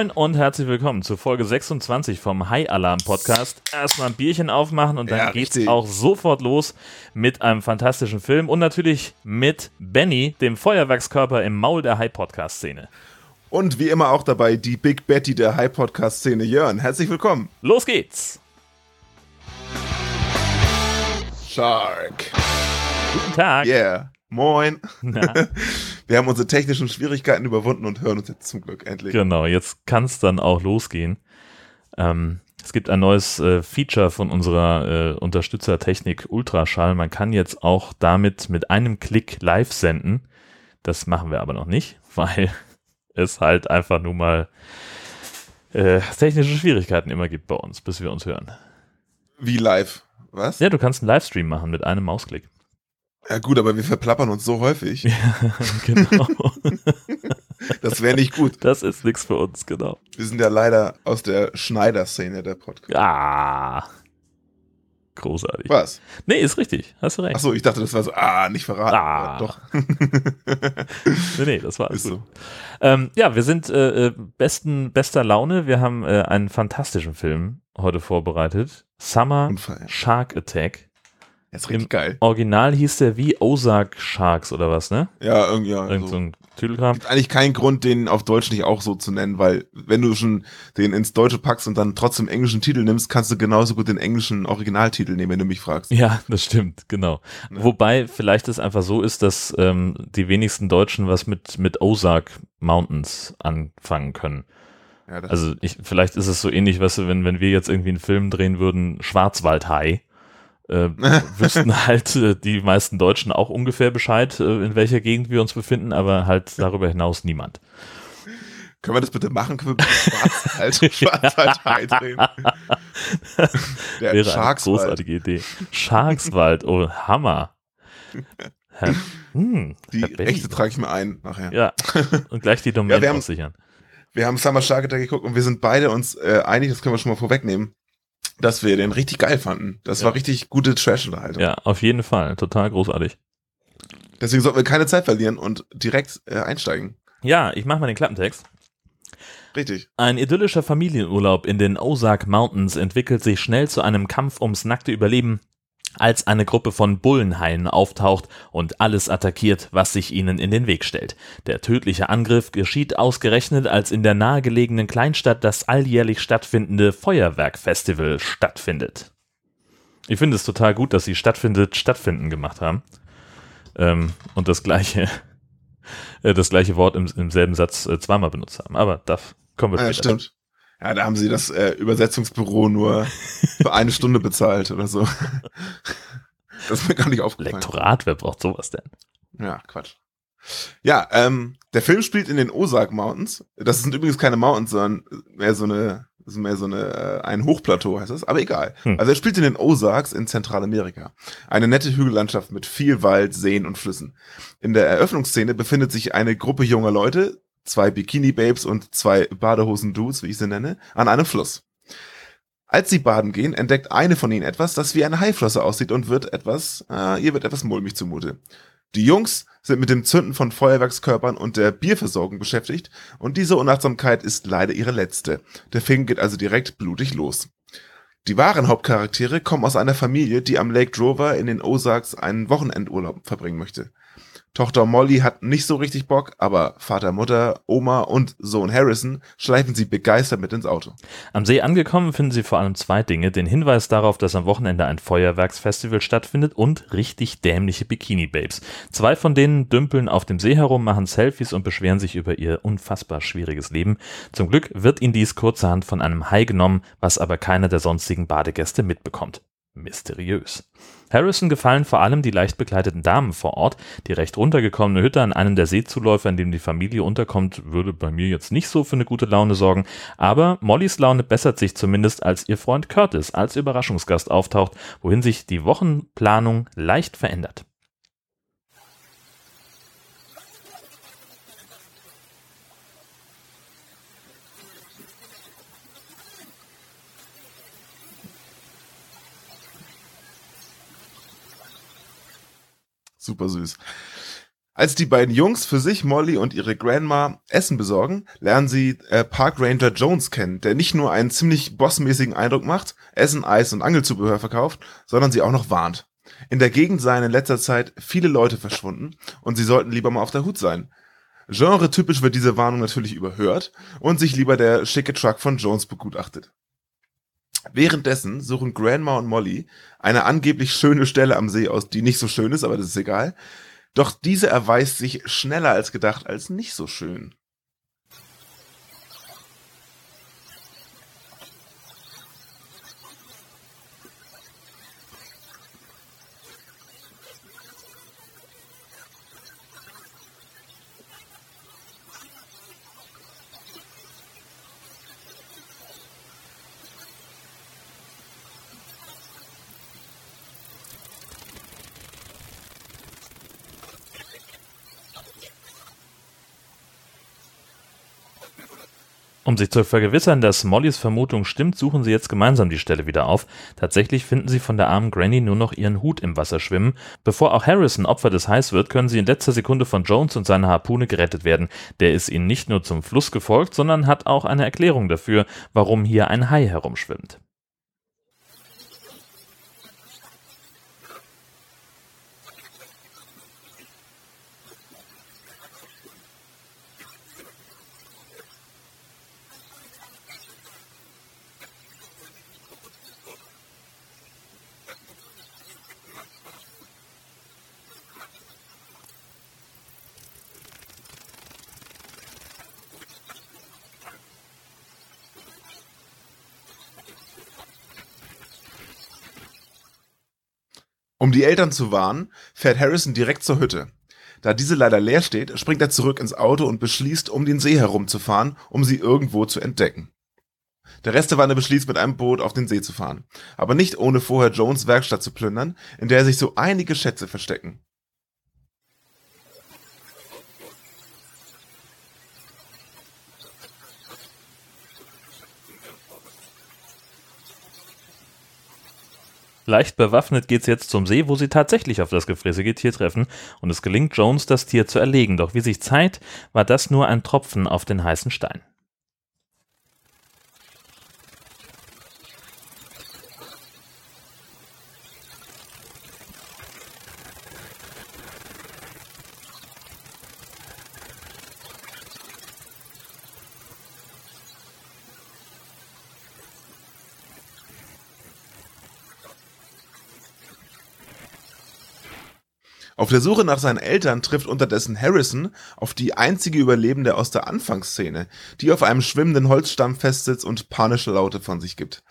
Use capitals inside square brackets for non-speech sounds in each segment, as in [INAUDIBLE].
Moin und herzlich willkommen zu Folge 26 vom High Alarm Podcast. Erstmal ein Bierchen aufmachen und dann Ja, geht's richtig. auch sofort los mit einem fantastischen Film und natürlich mit Benny, dem Feuerwerkskörper im Maul der High Podcast Szene. Und wie immer auch dabei die Big Betty der High-Podcast-Szene, Jörn. Herzlich willkommen. Los geht's. Shark. Guten Tag. Yeah. Moin. [LAUGHS] Wir haben unsere technischen Schwierigkeiten überwunden und hören uns jetzt zum Glück endlich. genau, jetzt kann's dann auch losgehen. Ähm, es gibt ein neues äh, Feature von unserer äh, Unterstützertechnik Ultraschall. Man kann jetzt auch damit mit einem Klick live senden. Das machen wir aber noch nicht, [LAUGHS] weil es halt einfach nur mal äh, technische Schwierigkeiten immer gibt bei uns, bis wir uns hören. Wie live. Was? Ja, du kannst einen Livestream machen mit einem Mausklick. Gut, aber wir verplappern uns so häufig. [LAUGHS] genau. [LAUGHS] Das wäre nicht gut. Das ist nichts für uns, genau. Wir sind ja leider aus der Schneider-Szene der Podcast. Ah. Großartig. Was? Nee, ist richtig. Hast du recht. Achso, ich dachte, das war so, ah, nicht verraten. Ah. Aber Doch. [LAUGHS] Nee, nee, das war alles Ist gut. so. Ähm, ja, wir sind äh, äh, besten, bester Laune. Wir haben äh, einen fantastischen Film heute vorbereitet. Summer Unfall. Shark Attack. Jetzt richtig Im- geil. Original hieß der wie Ozark Sharks oder was, ne? Ja, irgendwie. Ja, Irgend so so. ein Tüdelkram. Gibt eigentlich keinen Grund, den auf Deutsch nicht auch so zu nennen, weil wenn du schon den ins Deutsche packst und dann trotzdem englischen Titel nimmst, kannst du genauso gut den englischen Originaltitel nehmen, wenn du mich fragst. Ja, [LAUGHS] das stimmt, genau. Ne? Wobei vielleicht es einfach so ist, dass ähm, die wenigsten Deutschen was mit, mit Ozark Mountains anfangen können. Ja, das, Also ich, vielleicht ist es so ähnlich, weißt du, wenn, wenn wir jetzt irgendwie einen Film drehen würden, Schwarzwaldhai, äh, wüssten [LAUGHS] halt äh, die meisten Deutschen auch ungefähr Bescheid, äh, in welcher Gegend wir uns befinden, aber halt darüber hinaus niemand. können wir das bitte machen? Können wir bitte Schwarzwald, [LAUGHS] Schwarzwaldhai drehen? [LAUGHS] Der Wäre eine Sharkswald. großartige Idee. Sharkswald, oh Hammer. Herr, hm, Die Herr. Rechte trage ich mir ein nachher. Ja, und gleich die Domain Ja, wir haben- aussichern. Wir haben Summer Shark Attack geguckt und wir sind beide uns äh, einig, das können wir schon mal vorwegnehmen, dass wir den richtig geil fanden. Das Ja. war richtig gute Trash-Unterhaltung. Ja, auf jeden Fall. Total großartig. Deswegen sollten wir keine Zeit verlieren und direkt äh, einsteigen. Ja, ich mache mal den Klappentext. Richtig. Ein idyllischer Familienurlaub in den Ozark Mountains entwickelt sich schnell zu einem Kampf ums nackte Überleben, als eine Gruppe von Bullenhaien auftaucht und alles attackiert, was sich ihnen in den Weg stellt. Der tödliche Angriff geschieht ausgerechnet, als in der nahegelegenen Kleinstadt das alljährlich stattfindende Feuerwerkfestival stattfindet. Ich finde es total gut, dass sie stattfindet, stattfinden gemacht haben. Ähm, und das gleiche, [LAUGHS] äh, das gleiche Wort im, im selben Satz äh, zweimal benutzt haben. Aber da kommen wir Ja, später. stimmt. Ja, da haben sie das äh, Übersetzungsbüro nur für eine Stunde bezahlt oder so. [LAUGHS] Das ist mir gar nicht aufgefallen. Lektorat, wer braucht sowas denn? Ja, Quatsch. Ja, ähm, der Film spielt in den Ozark Mountains. Das sind übrigens keine Mountains, sondern mehr so eine, mehr so eine, äh, ein Hochplateau heißt es, aber egal. Hm. Also er spielt in den Ozarks in Zentralamerika. Eine nette Hügellandschaft mit viel Wald, Seen und Flüssen. In der Eröffnungsszene befindet sich eine Gruppe junger Leute, zwei Bikini-Babes und zwei Badehosen-Dudes, wie ich sie nenne, an einem Fluss. Als sie baden gehen, entdeckt eine von ihnen etwas, das wie eine Haiflosse aussieht und wird etwas, äh, ihr wird etwas mulmig zumute. Die Jungs sind mit dem Zünden von Feuerwerkskörpern und der Bierversorgung beschäftigt und diese Unachtsamkeit ist leider ihre letzte. Der Film geht also direkt blutig los. Die wahren Hauptcharaktere kommen aus einer Familie, die am Lake Drover in den Ozarks einen Wochenendurlaub verbringen möchte. Tochter Molly hat nicht so richtig Bock, aber Vater, Mutter, Oma und Sohn Harrison schleifen sie begeistert mit ins Auto. Am See angekommen finden sie vor allem zwei Dinge. Den Hinweis darauf, dass am Wochenende ein Feuerwerksfestival stattfindet und richtig dämliche Bikini-Babes. Zwei von denen dümpeln auf dem See herum, machen Selfies und beschweren sich über ihr unfassbar schwieriges Leben. Zum Glück wird ihnen dies kurzerhand von einem Hai genommen, was aber keiner der sonstigen Badegäste mitbekommt. Mysteriös. Harrison gefallen vor allem die leicht bekleideten Damen vor Ort. Die recht runtergekommene Hütte an einem der Seezuläufer, in dem die Familie unterkommt, würde bei mir jetzt nicht so für eine gute Laune sorgen. Aber Mollys Laune bessert sich zumindest, als ihr Freund Curtis als Überraschungsgast auftaucht, wohin sich die Wochenplanung leicht verändert. Super süß. Als die beiden Jungs für sich, Molly und ihre Grandma Essen besorgen, lernen sie äh, Park Ranger Jones kennen, der nicht nur einen ziemlich bossmäßigen Eindruck macht, Essen, Eis und Angelzubehör verkauft, sondern sie auch noch warnt. In der Gegend seien in letzter Zeit viele Leute verschwunden und sie sollten lieber mal auf der Hut sein. Genre-typisch wird diese Warnung natürlich überhört und sich lieber der schicke Truck von Jones begutachtet. Währenddessen suchen Grandma und Molly eine angeblich schöne Stelle am See aus, die nicht so schön ist, aber das ist egal. Doch diese erweist sich schneller als gedacht als nicht so schön. Um sich zu vergewissern, dass Mollys Vermutung stimmt, suchen sie jetzt gemeinsam die Stelle wieder auf. Tatsächlich finden sie von der armen Granny nur noch ihren Hut im Wasser schwimmen. Bevor auch Harrison Opfer des Heiß wird, können sie in letzter Sekunde von Jones und seiner Harpune gerettet werden. Der ist ihnen nicht nur zum Fluss gefolgt, sondern hat auch eine Erklärung dafür, warum hier ein Hai herumschwimmt. Um die Eltern zu warnen, fährt Harrison direkt zur Hütte. Da diese leider leer steht, springt er zurück ins Auto und beschließt, um den See herumzufahren, um sie irgendwo zu entdecken. Der Rest der Wanne beschließt, mit einem Boot auf den See zu fahren. Aber nicht ohne vorher Jones Werkstatt zu plündern, in der sich so einige Schätze verstecken. Leicht bewaffnet geht's jetzt zum See, wo sie tatsächlich auf das gefräßige Tier treffen und es gelingt Jones, das Tier zu erlegen. Doch wie sich zeigt, war das nur ein Tropfen auf den heißen Stein. Auf der Suche nach seinen Eltern trifft unterdessen Harrison auf die einzige Überlebende aus der Anfangsszene, die auf einem schwimmenden Holzstamm festsitzt und panische Laute von sich gibt.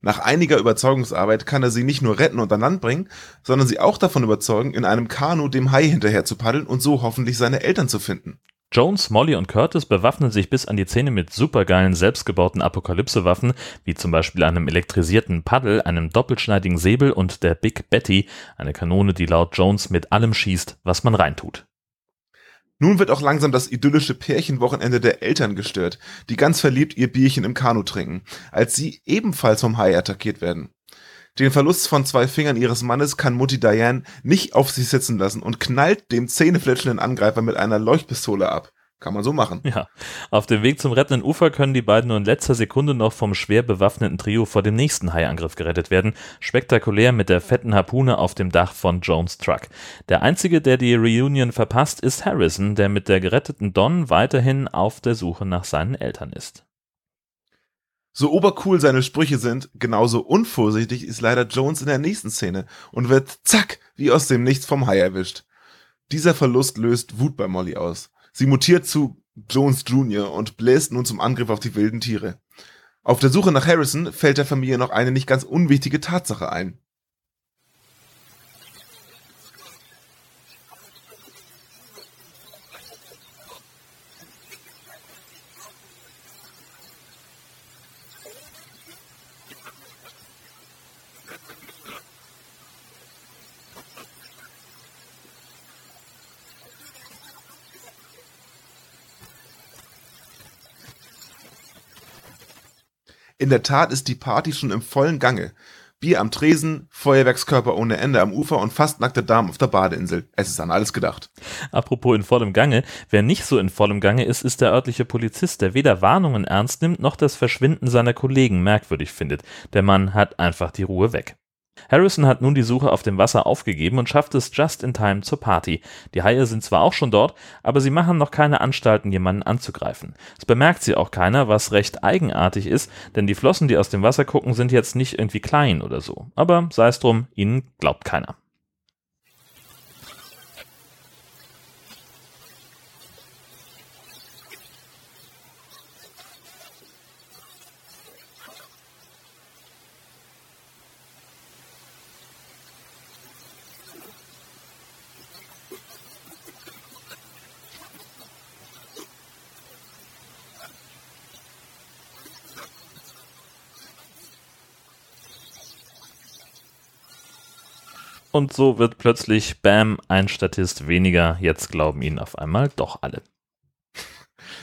Nach einiger Überzeugungsarbeit kann er sie nicht nur retten und an Land bringen, sondern sie auch davon überzeugen, in einem Kanu dem Hai hinterher zu paddeln und so hoffentlich seine Eltern zu finden. Jones, Molly und Curtis bewaffnen sich bis an die Zähne mit supergeilen selbstgebauten Apokalypse-Waffen, wie zum Beispiel einem elektrisierten Paddel, einem doppelschneidigen Säbel und der Big Betty, eine Kanone, die laut Jones mit allem schießt, was man reintut. Nun wird auch langsam das idyllische Pärchenwochenende der Eltern gestört, die ganz verliebt ihr Bierchen im Kanu trinken, als sie ebenfalls vom Hai attackiert werden. Den Verlust von zwei Fingern ihres Mannes kann Mutti Diane nicht auf sich sitzen lassen und knallt dem zähnefletschenden Angreifer mit einer Leuchtpistole ab. Kann man so machen. Ja. Auf dem Weg zum rettenden Ufer können die beiden nur in letzter Sekunde noch vom schwer bewaffneten Trio vor dem nächsten Haiangriff gerettet werden. Spektakulär mit der fetten Harpune auf dem Dach von Jones Truck. Der einzige, der die Reunion verpasst, ist Harrison, der mit der geretteten Don weiterhin auf der Suche nach seinen Eltern ist. So obercool seine Sprüche sind, genauso unvorsichtig ist leider Jones in der nächsten Szene und wird zack, wie aus dem Nichts vom Hai erwischt. Dieser Verlust löst Wut bei Molly aus. Sie mutiert zu Jones Jr. und bläst nun zum Angriff auf die wilden Tiere. Auf der Suche nach Harrison fällt der Familie noch eine nicht ganz unwichtige Tatsache ein. In der Tat ist die Party schon im vollen Gange. Bier am Tresen, Feuerwerkskörper ohne Ende am Ufer und fast nackte Damen auf der Badeinsel. Es ist an alles gedacht. Apropos in vollem Gange, wer nicht so in vollem Gange ist, ist der örtliche Polizist, der weder Warnungen ernst nimmt, noch das Verschwinden seiner Kollegen merkwürdig findet. Der Mann hat einfach die Ruhe weg. Harrison hat nun die Suche auf dem Wasser aufgegeben und schafft es just in time zur Party. Die Haie sind zwar auch schon dort, aber sie machen noch keine Anstalten, jemanden anzugreifen. Es bemerkt sie auch keiner, was recht eigenartig ist, denn die Flossen, die aus dem Wasser gucken, sind jetzt nicht irgendwie klein oder so. Aber sei es drum, ihnen glaubt keiner. Und so wird plötzlich, bam, ein Statist weniger. Jetzt glauben ihn auf einmal doch alle.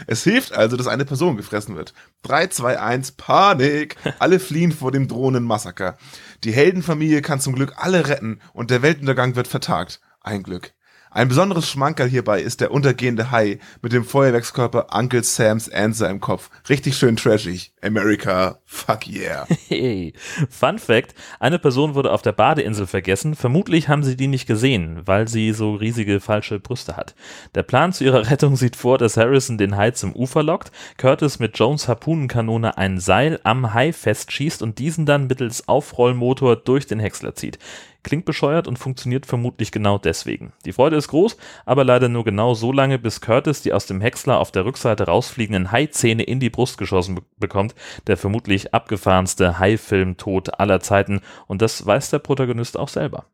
Es hilft also, dass eine Person gefressen wird. 3, 2, 1, Panik! [LAUGHS] Alle fliehen vor dem drohenden Massaker. Die Heldenfamilie kann zum Glück alle retten und der Weltuntergang wird vertagt. Ein Glück. Ein besonderes Schmankerl hierbei ist der untergehende Hai mit dem Feuerwerkskörper Uncle Sam's Answer im Kopf. Richtig schön trashig. America, fuck yeah. [LAUGHS] Hey. Fun Fact: Eine Person wurde auf der Badeinsel vergessen. Vermutlich haben sie die nicht gesehen, weil sie so riesige falsche Brüste hat. Der Plan zu ihrer Rettung sieht vor, dass Harrison den Hai zum Ufer lockt, Curtis mit Jones Harpunenkanone ein Seil am Hai festschießt und diesen dann mittels Aufrollmotor durch den Häcksler zieht. Klingt bescheuert und funktioniert vermutlich genau deswegen. Die Freude ist groß, aber leider nur genau so lange, bis Curtis die aus dem Häcksler auf der Rückseite rausfliegenden Haizähne in die Brust geschossen bekommt. Der vermutlich abgefahrenste Hai-Film-Tod aller Zeiten. Und das weiß der Protagonist auch selber.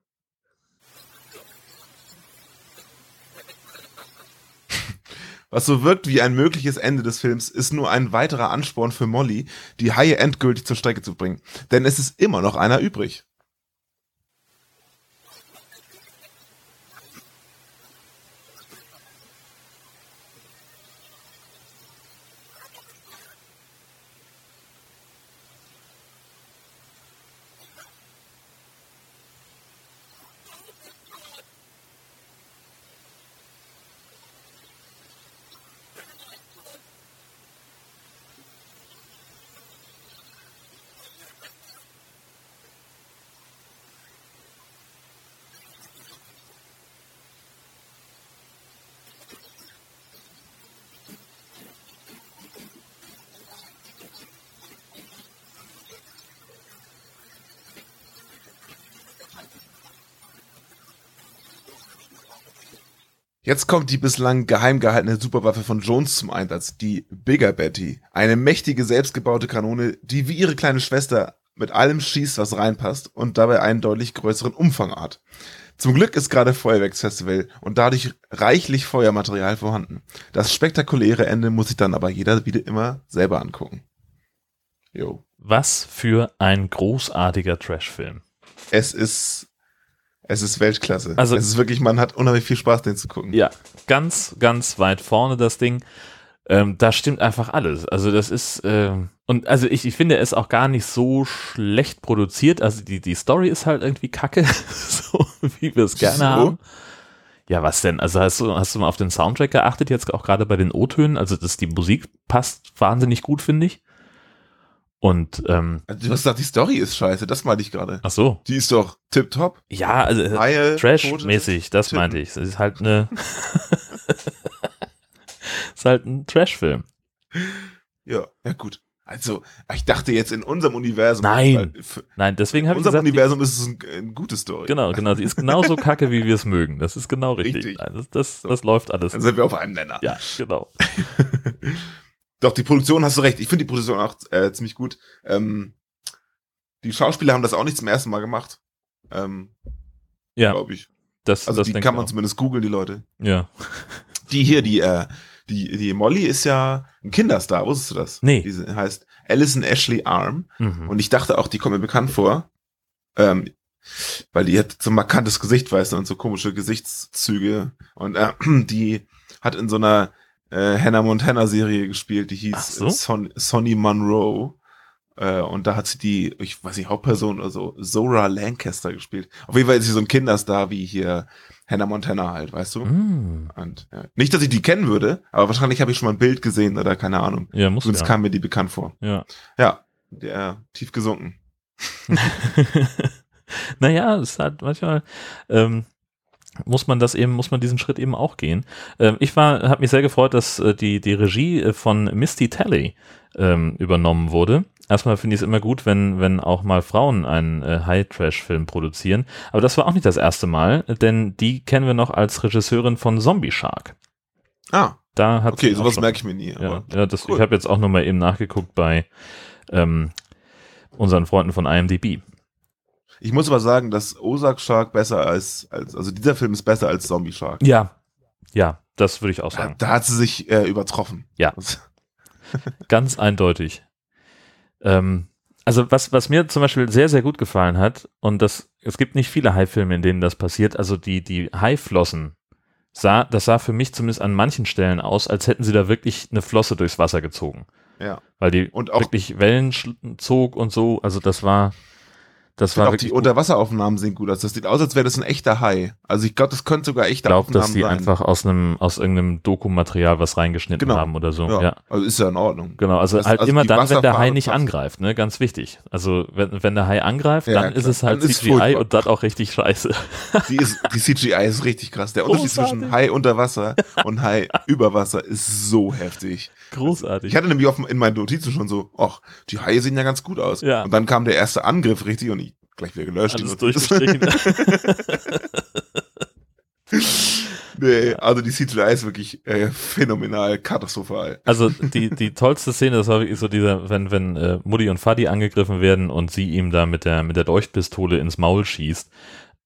[LAUGHS] Was so wirkt wie ein mögliches Ende des Films, ist nur ein weiterer Ansporn für Molly, die Haie endgültig zur Strecke zu bringen. Denn es ist immer noch einer übrig. Jetzt kommt die bislang geheim gehaltene Superwaffe von Jones zum Einsatz, die Bigger Betty. Eine mächtige, selbstgebaute Kanone, die wie ihre kleine Schwester mit allem schießt, was reinpasst und dabei einen deutlich größeren Umfang hat. Zum Glück ist gerade Feuerwerksfestival und dadurch reichlich Feuermaterial vorhanden. Das spektakuläre Ende muss sich dann aber jeder wieder immer selber angucken. Jo. Was für ein großartiger Trashfilm. Es ist es ist Weltklasse. Also, es ist wirklich, man hat unheimlich viel Spaß, den zu gucken. Ja, ganz, ganz weit vorne das Ding. Ähm, da stimmt einfach alles. Also das ist, ähm, und also ich, ich finde es auch gar nicht so schlecht produziert. Also die, die Story ist halt irgendwie kacke, [LAUGHS] so wie wir es gerne so? haben. Ja, was denn? Also hast du, hast du mal auf den Soundtrack geachtet, jetzt auch gerade bei den O-Tönen? Also dass die Musik passt wahnsinnig gut, finde ich. Und ähm, also, du hast gesagt, die Story ist scheiße, das meinte ich gerade. Ach so. Die ist doch tipptopp. Ja, also äh, Trash-mäßig, das Tippen. meinte ich. Es ist halt eine [LAUGHS] ist halt ein Trash-Film. Ja, ja gut. Also, ich dachte jetzt in unserem Universum. Nein, nein, deswegen habe ich gesagt. In unserem Universum ist es ein, eine gute Story. Genau, genau. Die ist genauso [LAUGHS] kacke, wie wir es mögen. Das ist genau richtig. richtig. Nein, das, das, das läuft alles. Dann sind wir auf einem Nenner. Ja, genau. [LAUGHS] Doch, die Produktion hast du recht. Ich finde die Produktion auch äh, ziemlich gut. Ähm, die Schauspieler haben das auch nicht zum ersten Mal gemacht. Ähm, ja. Glaube ich. Das, also das die kann man auch. zumindest googeln, die Leute. Ja. Die hier, die, äh, die, die Molly ist ja ein Kinderstar, wusstest du das? Nee. Die heißt Alison Ashley Arm. Mhm. Und ich dachte auch, die kommt mir bekannt vor. Ähm, weil die hat so ein markantes Gesicht, weißt du, und so komische Gesichtszüge. Und äh, [CLEARS THROAT] die hat in so einer äh, Hannah Montana Serie gespielt, die hieß so? Son Sonny Monroe. Äh, und da hat sie die, ich weiß nicht, Hauptperson oder so, Zora Lancaster gespielt. Auf jeden Fall ist sie so ein Kinderstar wie hier Hannah Montana halt, weißt du? Mm. Und, ja. Nicht, dass ich die kennen würde, aber wahrscheinlich habe ich schon mal ein Bild gesehen oder keine Ahnung. Ja, muss Sonst ja. kam mir die bekannt vor. ja. Ja, der tief gesunken. [LAUGHS] naja, es halt manchmal ähm, muss man das eben, muss man diesen Schritt eben auch gehen. Ähm, ich war, habe mich sehr gefreut, dass äh, die, die Regie äh, von Misty Talley ähm, übernommen wurde. Erstmal finde ich es immer gut, wenn, wenn auch mal Frauen einen äh, High-Trash-Film produzieren. Aber das war auch nicht das erste Mal, denn die kennen wir noch als Regisseurin von Zombie Shark. Ah, Da hat okay, sowas merke ich mir nie. ja, Aber ja das, cool. ich habe jetzt auch nochmal eben nachgeguckt bei ähm, unseren Freunden von IMDb. Ich muss aber sagen, dass Ozark Shark besser als, als, also dieser Film ist besser als Zombie Shark. Ja, ja, das würde ich auch Da, sagen. da hat sie sich äh, übertroffen. Ja. [LAUGHS] [LAUGHS] Ganz eindeutig. Ähm, also was, was mir zum Beispiel sehr, sehr gut gefallen hat, und das, es gibt nicht viele Haifilme, in denen das passiert, also die, die Haiflossen, sah, das sah für mich zumindest an manchen Stellen aus, als hätten sie da wirklich eine Flosse durchs Wasser gezogen. Ja. Weil die Und auch wirklich Wellen zog und so, also das war, das Ich war auch die Unterwasseraufnahmen sehen gut aus. Das sieht aus, als wäre das ein echter Hai. Also ich glaube, das könnte sogar Ich echte glaube, dass die sein. einfach aus einem, aus irgendeinem Dokumaterial was reingeschnitten Genau. haben oder so. ja. ja. Also ist ja in Ordnung. Genau, also Das- halt also immer dann, wenn der Hai nicht passt. angreift, ne, ganz wichtig. Also wenn, wenn der Hai angreift, Ja, dann ist klar. es halt Dann ist CGI und das auch richtig scheiße. Die, ist, die CGI ist richtig krass. Der Unterschied Großartig. zwischen Hai unter Wasser und Hai über Wasser ist so heftig. Großartig. Ich hatte nämlich auf, in meinen Notizen schon so, ach, die Haie sehen ja ganz gut aus. Ja. Und dann kam der erste Angriff richtig und ich gleich wieder gelöscht. Alles durchgestrichen. [LAUGHS] nee, also die CGI ist wirklich äh, phänomenal, katastrophal. also die, die tollste Szene, das war wirklich so dieser, wenn, wenn äh, Mutti und Fadi angegriffen werden und sie ihm da mit der, mit der Leuchtpistole ins Maul schießt.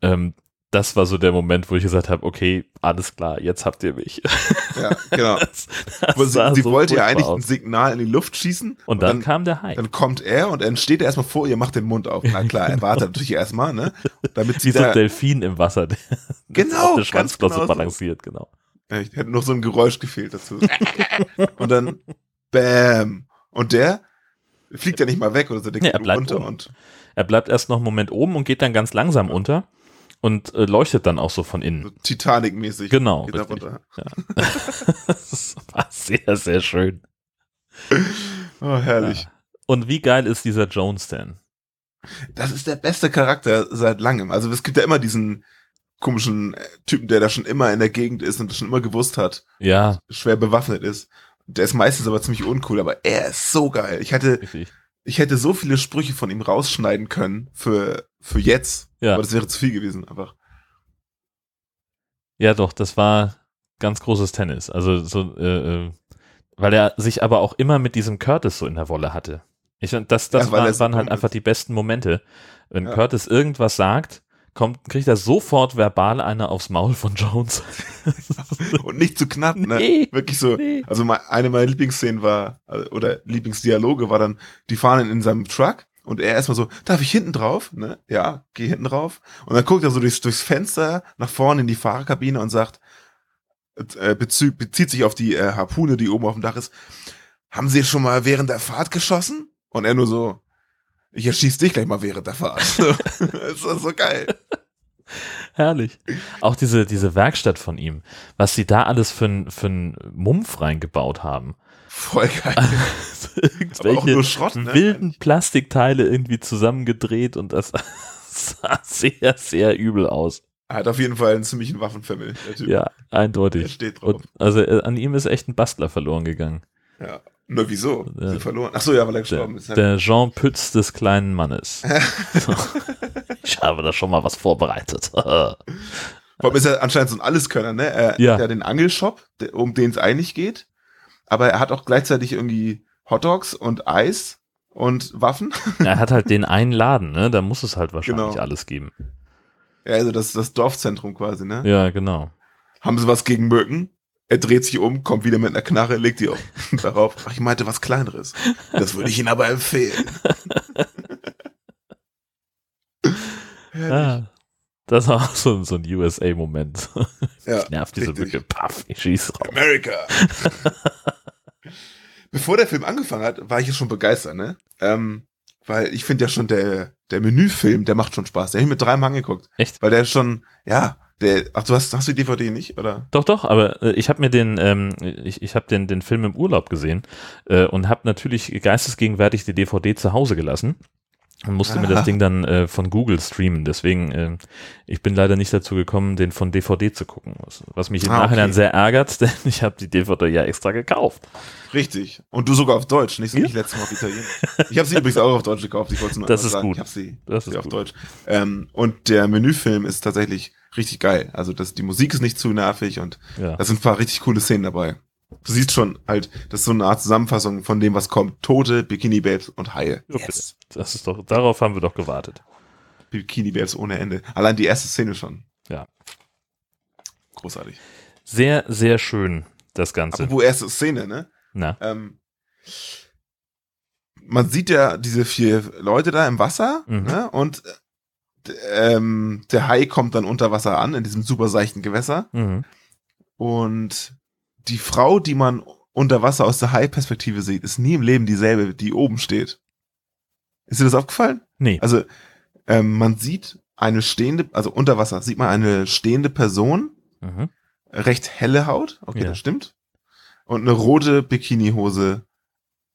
Ähm, das war so der Moment, wo ich gesagt habe, okay, alles klar, jetzt habt ihr mich. Ja, genau. [LAUGHS] Das, das sie, sie so wollte ja eigentlich ein aus. Signal in die Luft schießen. Und dann, kam der Hai. Dann kommt er und dann steht er erstmal vor ihr, macht den Mund auf. Na klar, er [LAUGHS] wartet natürlich erstmal, ne? Damit sie Wie so ein Delfin im Wasser, der [LAUGHS] Genau, auf der ganz Schwanzflosse genau so. balanciert, genau. Ich hätte noch so ein Geräusch gefehlt dazu. und dann, bam. Und der fliegt ja nicht mal weg oder so, der Nee, geht er bleibt runter oben. und, Er bleibt erst noch einen Moment oben und geht dann ganz langsam unter und äh, leuchtet dann auch so von so innen. Titanic-mäßig. Genau, runter. [LAUGHS] das war sehr, sehr schön. [LAUGHS] Oh, herrlich. Und wie geil ist dieser Jones denn? Das ist der beste Charakter seit langem. Also es gibt ja immer diesen komischen äh, Typen, der da schon immer in der Gegend ist und das schon immer gewusst hat, Ja, schwer bewaffnet ist. Der ist meistens aber ziemlich uncool, aber er ist so geil. Ich hatte, richtig. Ich hätte so viele Sprüche von ihm rausschneiden können für, für jetzt. Ja. Aber das wäre zu viel gewesen, einfach. Ja, doch, das war ganz großes Tennis. Also so, äh, äh, weil er sich aber auch immer mit diesem Curtis so in der Wolle hatte. Ich das, das Ja, waren, waren halt einfach die besten Momente. Wenn Ja. Curtis irgendwas sagt, kommt, kriegt er sofort verbal eine aufs Maul von Jones. [LAUGHS] Und nicht zu knapp, ne? Nee. Wirklich so. Nee. Also eine meiner Lieblingsszenen war, oder Lieblingsdialoge war dann, die fahren in seinem Truck und er erstmal so, darf ich hinten drauf? Ne? Ja, geh hinten drauf. Und dann guckt er so durchs, durchs Fenster nach vorne in die Fahrerkabine und sagt, äh, bezieht sich auf die äh, Harpune, die oben auf dem Dach ist. Haben Sie schon mal während der Fahrt geschossen? Und er nur so, ich erschieß dich gleich mal während der Fahrt. So. [LAUGHS] das ist so geil. Herrlich. Auch diese, diese Werkstatt von ihm, was sie da alles für einen für Mumpf reingebaut haben. Voll geil. [LAUGHS] Auch Irgendwelche nur Schrott, ne? wilden Plastikteile irgendwie zusammengedreht und das [LAUGHS] sah sehr, sehr übel aus. Er hat auf jeden Fall einen ziemlichen Typ. Ja, eindeutig. steht drauf. Und also äh, an ihm ist echt ein Bastler verloren gegangen. Ja. Nur wieso? Ja. Sie verloren. Ach so, ja, weil er Der, gestorben ist. Ja. der Jean Pütz des kleinen Mannes. [LAUGHS] Ich habe da schon mal was vorbereitet. [LAUGHS] Vor allem ist er anscheinend so ein Alleskönner, ne? Er Ja. hat ja den Angelshop, der- um den es eigentlich geht. Aber er hat auch gleichzeitig irgendwie Hotdogs und Eis und Waffen. er hat halt den [LAUGHS] einen Laden, ne? Da muss es halt wahrscheinlich Genau. alles geben. Ja, also das, das Dorfzentrum quasi, ne? Ja, genau. Haben sie was gegen Mücken? Er dreht sich um, kommt wieder mit einer Knarre, legt die auf, [LAUGHS] darauf. Ach, ich meinte was Kleineres. Das würde ich Ihnen aber empfehlen. [LAUGHS] Herrlich. Ah, das war auch so, so ein USA-Moment. [LAUGHS] ja, Nervt diese richtig. Mücke. Paff, ich schieß drauf. America. Bevor der Film angefangen hat, war ich ja schon begeistert, ne? Ähm, weil ich finde ja schon der, der Menüfilm, der macht schon Spaß. Den hab ich mit dreimal angeguckt. Echt? Weil der ist schon, ja, Der, ach, du hast, hast du die DVD nicht, oder? Doch, doch, aber äh, ich habe mir den, ähm, ich, ich habe den, den Film im Urlaub gesehen äh, und habe natürlich geistesgegenwärtig die DVD zu Hause gelassen und musste mir das Aha. Ding dann äh, von Google streamen. Deswegen, äh, ich bin leider nicht dazu gekommen, den von DVD zu gucken, was, was mich im Ah, Nachhinein okay. sehr ärgert, [LAUGHS] denn ich habe die DVD ja extra gekauft. Richtig. Und du sogar auf Deutsch, nicht so wie Ja. ich letztes Mal auf Italienisch. Ich habe sie übrigens auch auf Deutsch gekauft. Ich wollte nur [LAUGHS] Das ist sagen. gut. Ich habe sie, Das ist auf gut. Deutsch. Ähm, und der Menüfilm ist tatsächlich richtig geil. Also das, die Musik ist nicht zu nervig und Ja. da sind ein paar richtig coole Szenen dabei. Du siehst schon halt, das ist so eine Art Zusammenfassung von dem, was kommt. Tote, Bikini Babes und Haie. Bitte. Das ist doch, darauf haben wir doch gewartet. Bikini Babes ohne Ende. Allein die erste Szene schon. Ja. Großartig. Sehr, sehr schön, das Ganze. Apropos erste Szene, ne? Na, Ähm, man sieht ja diese vier Leute da im Wasser Mhm. ne? und äh, ähm, der Hai kommt dann unter Wasser an in diesem super seichten Gewässer mhm. und die Frau, die man unter Wasser aus der Hai-Perspektive sieht, ist nie im Leben dieselbe, die oben steht. Ist dir das aufgefallen? nee. Also ähm, man sieht eine stehende, also unter Wasser sieht man eine stehende Person, Mhm. recht helle Haut, okay, Ja. das stimmt. Und eine rote Bikinihose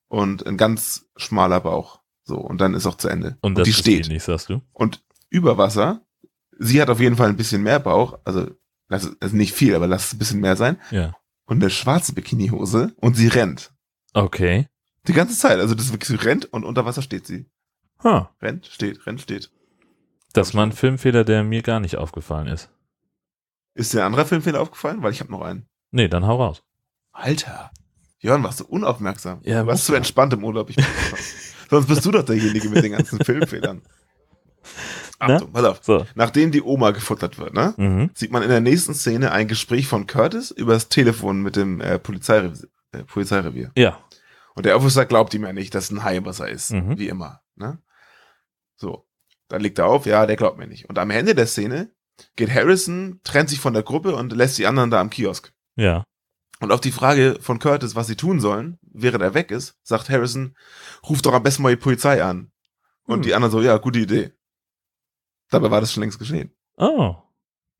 und ein ganz schmaler Bauch. So, und dann ist auch zu Ende. Und, das die steht. ähnlich, sagst du? Und über Wasser, sie hat auf jeden Fall ein bisschen mehr Bauch, also, also nicht viel, aber lass es ein bisschen mehr sein. Ja. Und eine schwarze Bikinihose und sie rennt. Okay. Die ganze Zeit. Also das ist wirklich, sie rennt und unter Wasser steht sie. Huh. Rennt, steht, rennt, steht. Das war ein Filmfehler, der mir gar nicht aufgefallen ist. Ist dir ein anderer Filmfehler aufgefallen? Weil ich habe noch einen. Nee, dann hau raus. Alter. Jörn, warst du unaufmerksam. Ja, du warst zu man. entspannt im Urlaub. Ich [LAUGHS] Sonst bist du doch derjenige mit den ganzen [LAUGHS] Filmfehlern. Achtung, pass auf. So. Nachdem die Oma gefuttert wird, ne, Mhm. sieht man in der nächsten Szene ein Gespräch von Curtis über das Telefon mit dem äh, Polizeirevier, äh, Polizeirevier. Ja. Und der Officer glaubt ihm ja nicht, dass ein Hai im Wasser ist. Mhm. Wie immer. Ne? So. Dann legt er auf, ja, der glaubt mir nicht. Und am Ende der Szene geht Harrison, trennt sich von der Gruppe und lässt die anderen da am Kiosk. Ja. Und auf die Frage von Curtis, was sie tun sollen, während er weg ist, sagt Harrison, ruf doch am besten mal die Polizei an. Und Hm. die anderen so, ja, gute Idee. Dabei war das schon längst geschehen. Oh.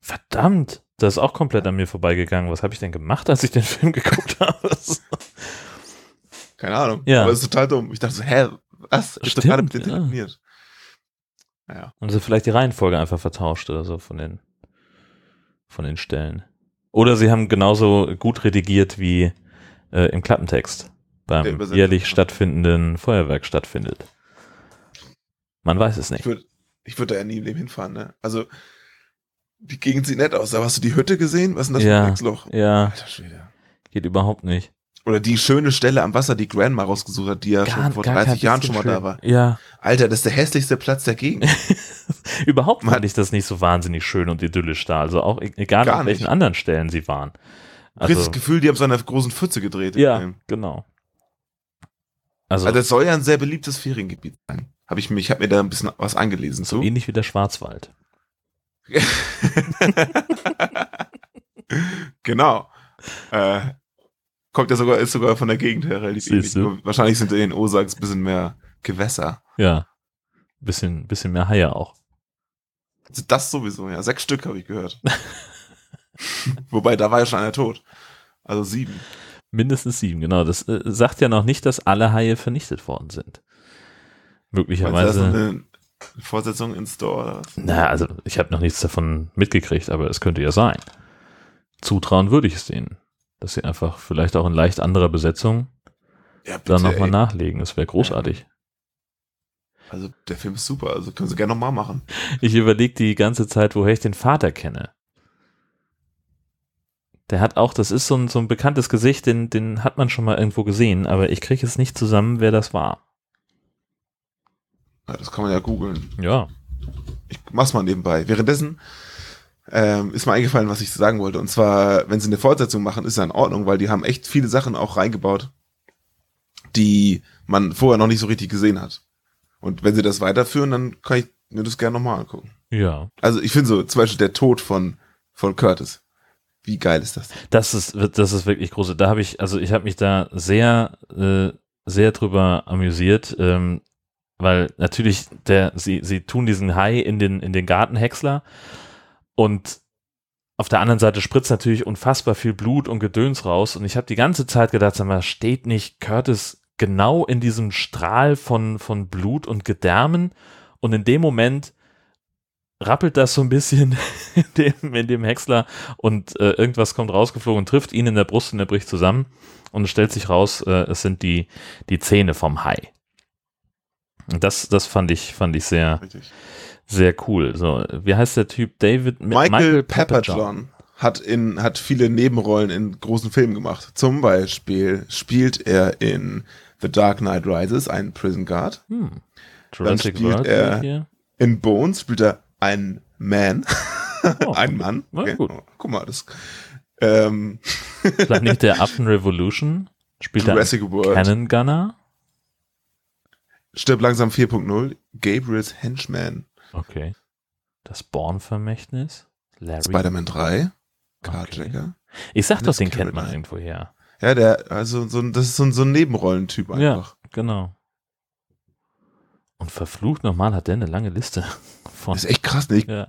Verdammt. Das ist auch komplett an mir vorbeigegangen. Was habe ich denn gemacht, als ich den [LAUGHS] Film geguckt habe? [LAUGHS] Keine Ahnung. Ja. Aber es ist total dumm. Ich dachte so, hä, was? Ich doch gerade mit dir Stimmt, ja. telefoniert. Naja. Haben sie vielleicht die Reihenfolge einfach vertauscht oder so von den, von den Stellen. Oder sie haben genauso gut redigiert wie äh, im Klappentext beim jährlich stattfindenden Feuerwerk stattfindet. Man weiß es Ich nicht. würde ich würd da ja nie im Leben hinfahren, ne? Also, die Gegend sieht nett aus. Aber hast du die Hütte gesehen? Was ist denn das Ja. für ein Drecksloch? Ja, Alter Schwede. geht überhaupt nicht. Oder die schöne Stelle am Wasser, die Grandma rausgesucht hat, die ja schon vor 30 kein Jahren schon mal da schön. war. Ja, Alter, das ist der hässlichste Platz der Gegend. [LAUGHS] überhaupt Man- fand ich das nicht so wahnsinnig schön und idyllisch da. Also auch e- egal Gar an welchen nicht. anderen Stellen sie waren. Also, das Gefühl, die haben so einer großen Pfütze gedreht. ja, genau. Also, Also das soll ja ein sehr beliebtes Feriengebiet sein. Habe ich ich habe mir da ein bisschen was angelesen so zu. ähnlich wie der Schwarzwald. [LAUGHS] genau. Äh, kommt ja sogar, ist sogar von der Gegend her relativ ähnlich. Wahrscheinlich sind in den Osaks ein bisschen mehr Gewässer. Ja. Bisschen, bisschen mehr Haie auch. Also das sowieso, ja. Sechs Stück habe ich gehört. [LAUGHS] Wobei, da war ja schon einer tot. Also sieben. Mindestens sieben, genau. Das äh, sagt ja noch nicht, dass alle Haie vernichtet worden sind. Meinst du, das ist Möglicherweise. eine Fortsetzung in Store oder was? Naja, also ich habe noch nichts davon mitgekriegt, aber es könnte ja sein. Zutrauen würde ich es denen. Dass sie einfach vielleicht auch in leicht anderer Besetzung Ja, dann bitte, nochmal ey. nachlegen. Das wäre großartig. Also der Film ist super, also können sie gerne nochmal machen. Ich überlege die ganze Zeit, woher ich den Vater kenne. Der hat auch, das ist so ein, so ein bekanntes Gesicht, den, den hat man schon mal irgendwo gesehen, aber ich kriege es nicht zusammen, wer das war. Ja, das kann man ja googeln. Ja. Ich mach's mal nebenbei. Währenddessen ähm, ist mir eingefallen, was ich sagen wollte. Und zwar, wenn sie eine Fortsetzung machen, ist ja in Ordnung, weil die haben echt viele Sachen auch reingebaut, die man vorher noch nicht so richtig gesehen hat. Und wenn sie das weiterführen, dann kann ich mir das gerne nochmal angucken. Ja. Also ich finde so, zum Beispiel der Tod von, von Curtis. Wie geil ist das? Das ist, das ist wirklich groß. Da habe ich, also ich habe mich da sehr, äh, sehr drüber amüsiert, ähm, weil natürlich der, sie, sie tun diesen Hai in den, in den Gartenhäcksler und auf der anderen Seite spritzt natürlich unfassbar viel Blut und Gedöns raus. Und ich habe die ganze Zeit gedacht, sag mal, steht nicht Curtis genau in diesem Strahl von, von Blut und Gedärmen? Und in dem Moment rappelt das so ein bisschen in [LAUGHS] dem, in dem Häcksler und äh, irgendwas kommt rausgeflogen und trifft ihn in der Brust und er bricht zusammen. Und es stellt sich raus, äh, es sind die, die Zähne vom Hai. Und das, das fand ich, fand ich sehr, Richtig. sehr cool. So, wie heißt der Typ? David Michael, Pepperjohn hat in hat viele Nebenrollen in großen Filmen gemacht. Zum Beispiel spielt er in The Dark Knight Rises einen Prison Guard. Hm. Jurassic spielt World er-. In Bones spielt er einen Man, Oh, einen Mann. Okay. gut. Oh, guck mal, das ähm, Planet der [LAUGHS] Affen Revolution spielt er Jurassic World. Cannon Gunner. Stirb langsam 4.0. Gabriel's Henchman. Okay. Das Born-Vermächtnis. Spider-Man 3. Okay. Carjacker. Ich sag doch, den kennt man irgendwo her. Ja, der, also so ein, das ist so ein, so ein Nebenrollentyp einfach. Ja, genau. Und verflucht nochmal hat der eine lange Liste [LAUGHS] von. Das ist echt krass. Ne? Ich, Ja.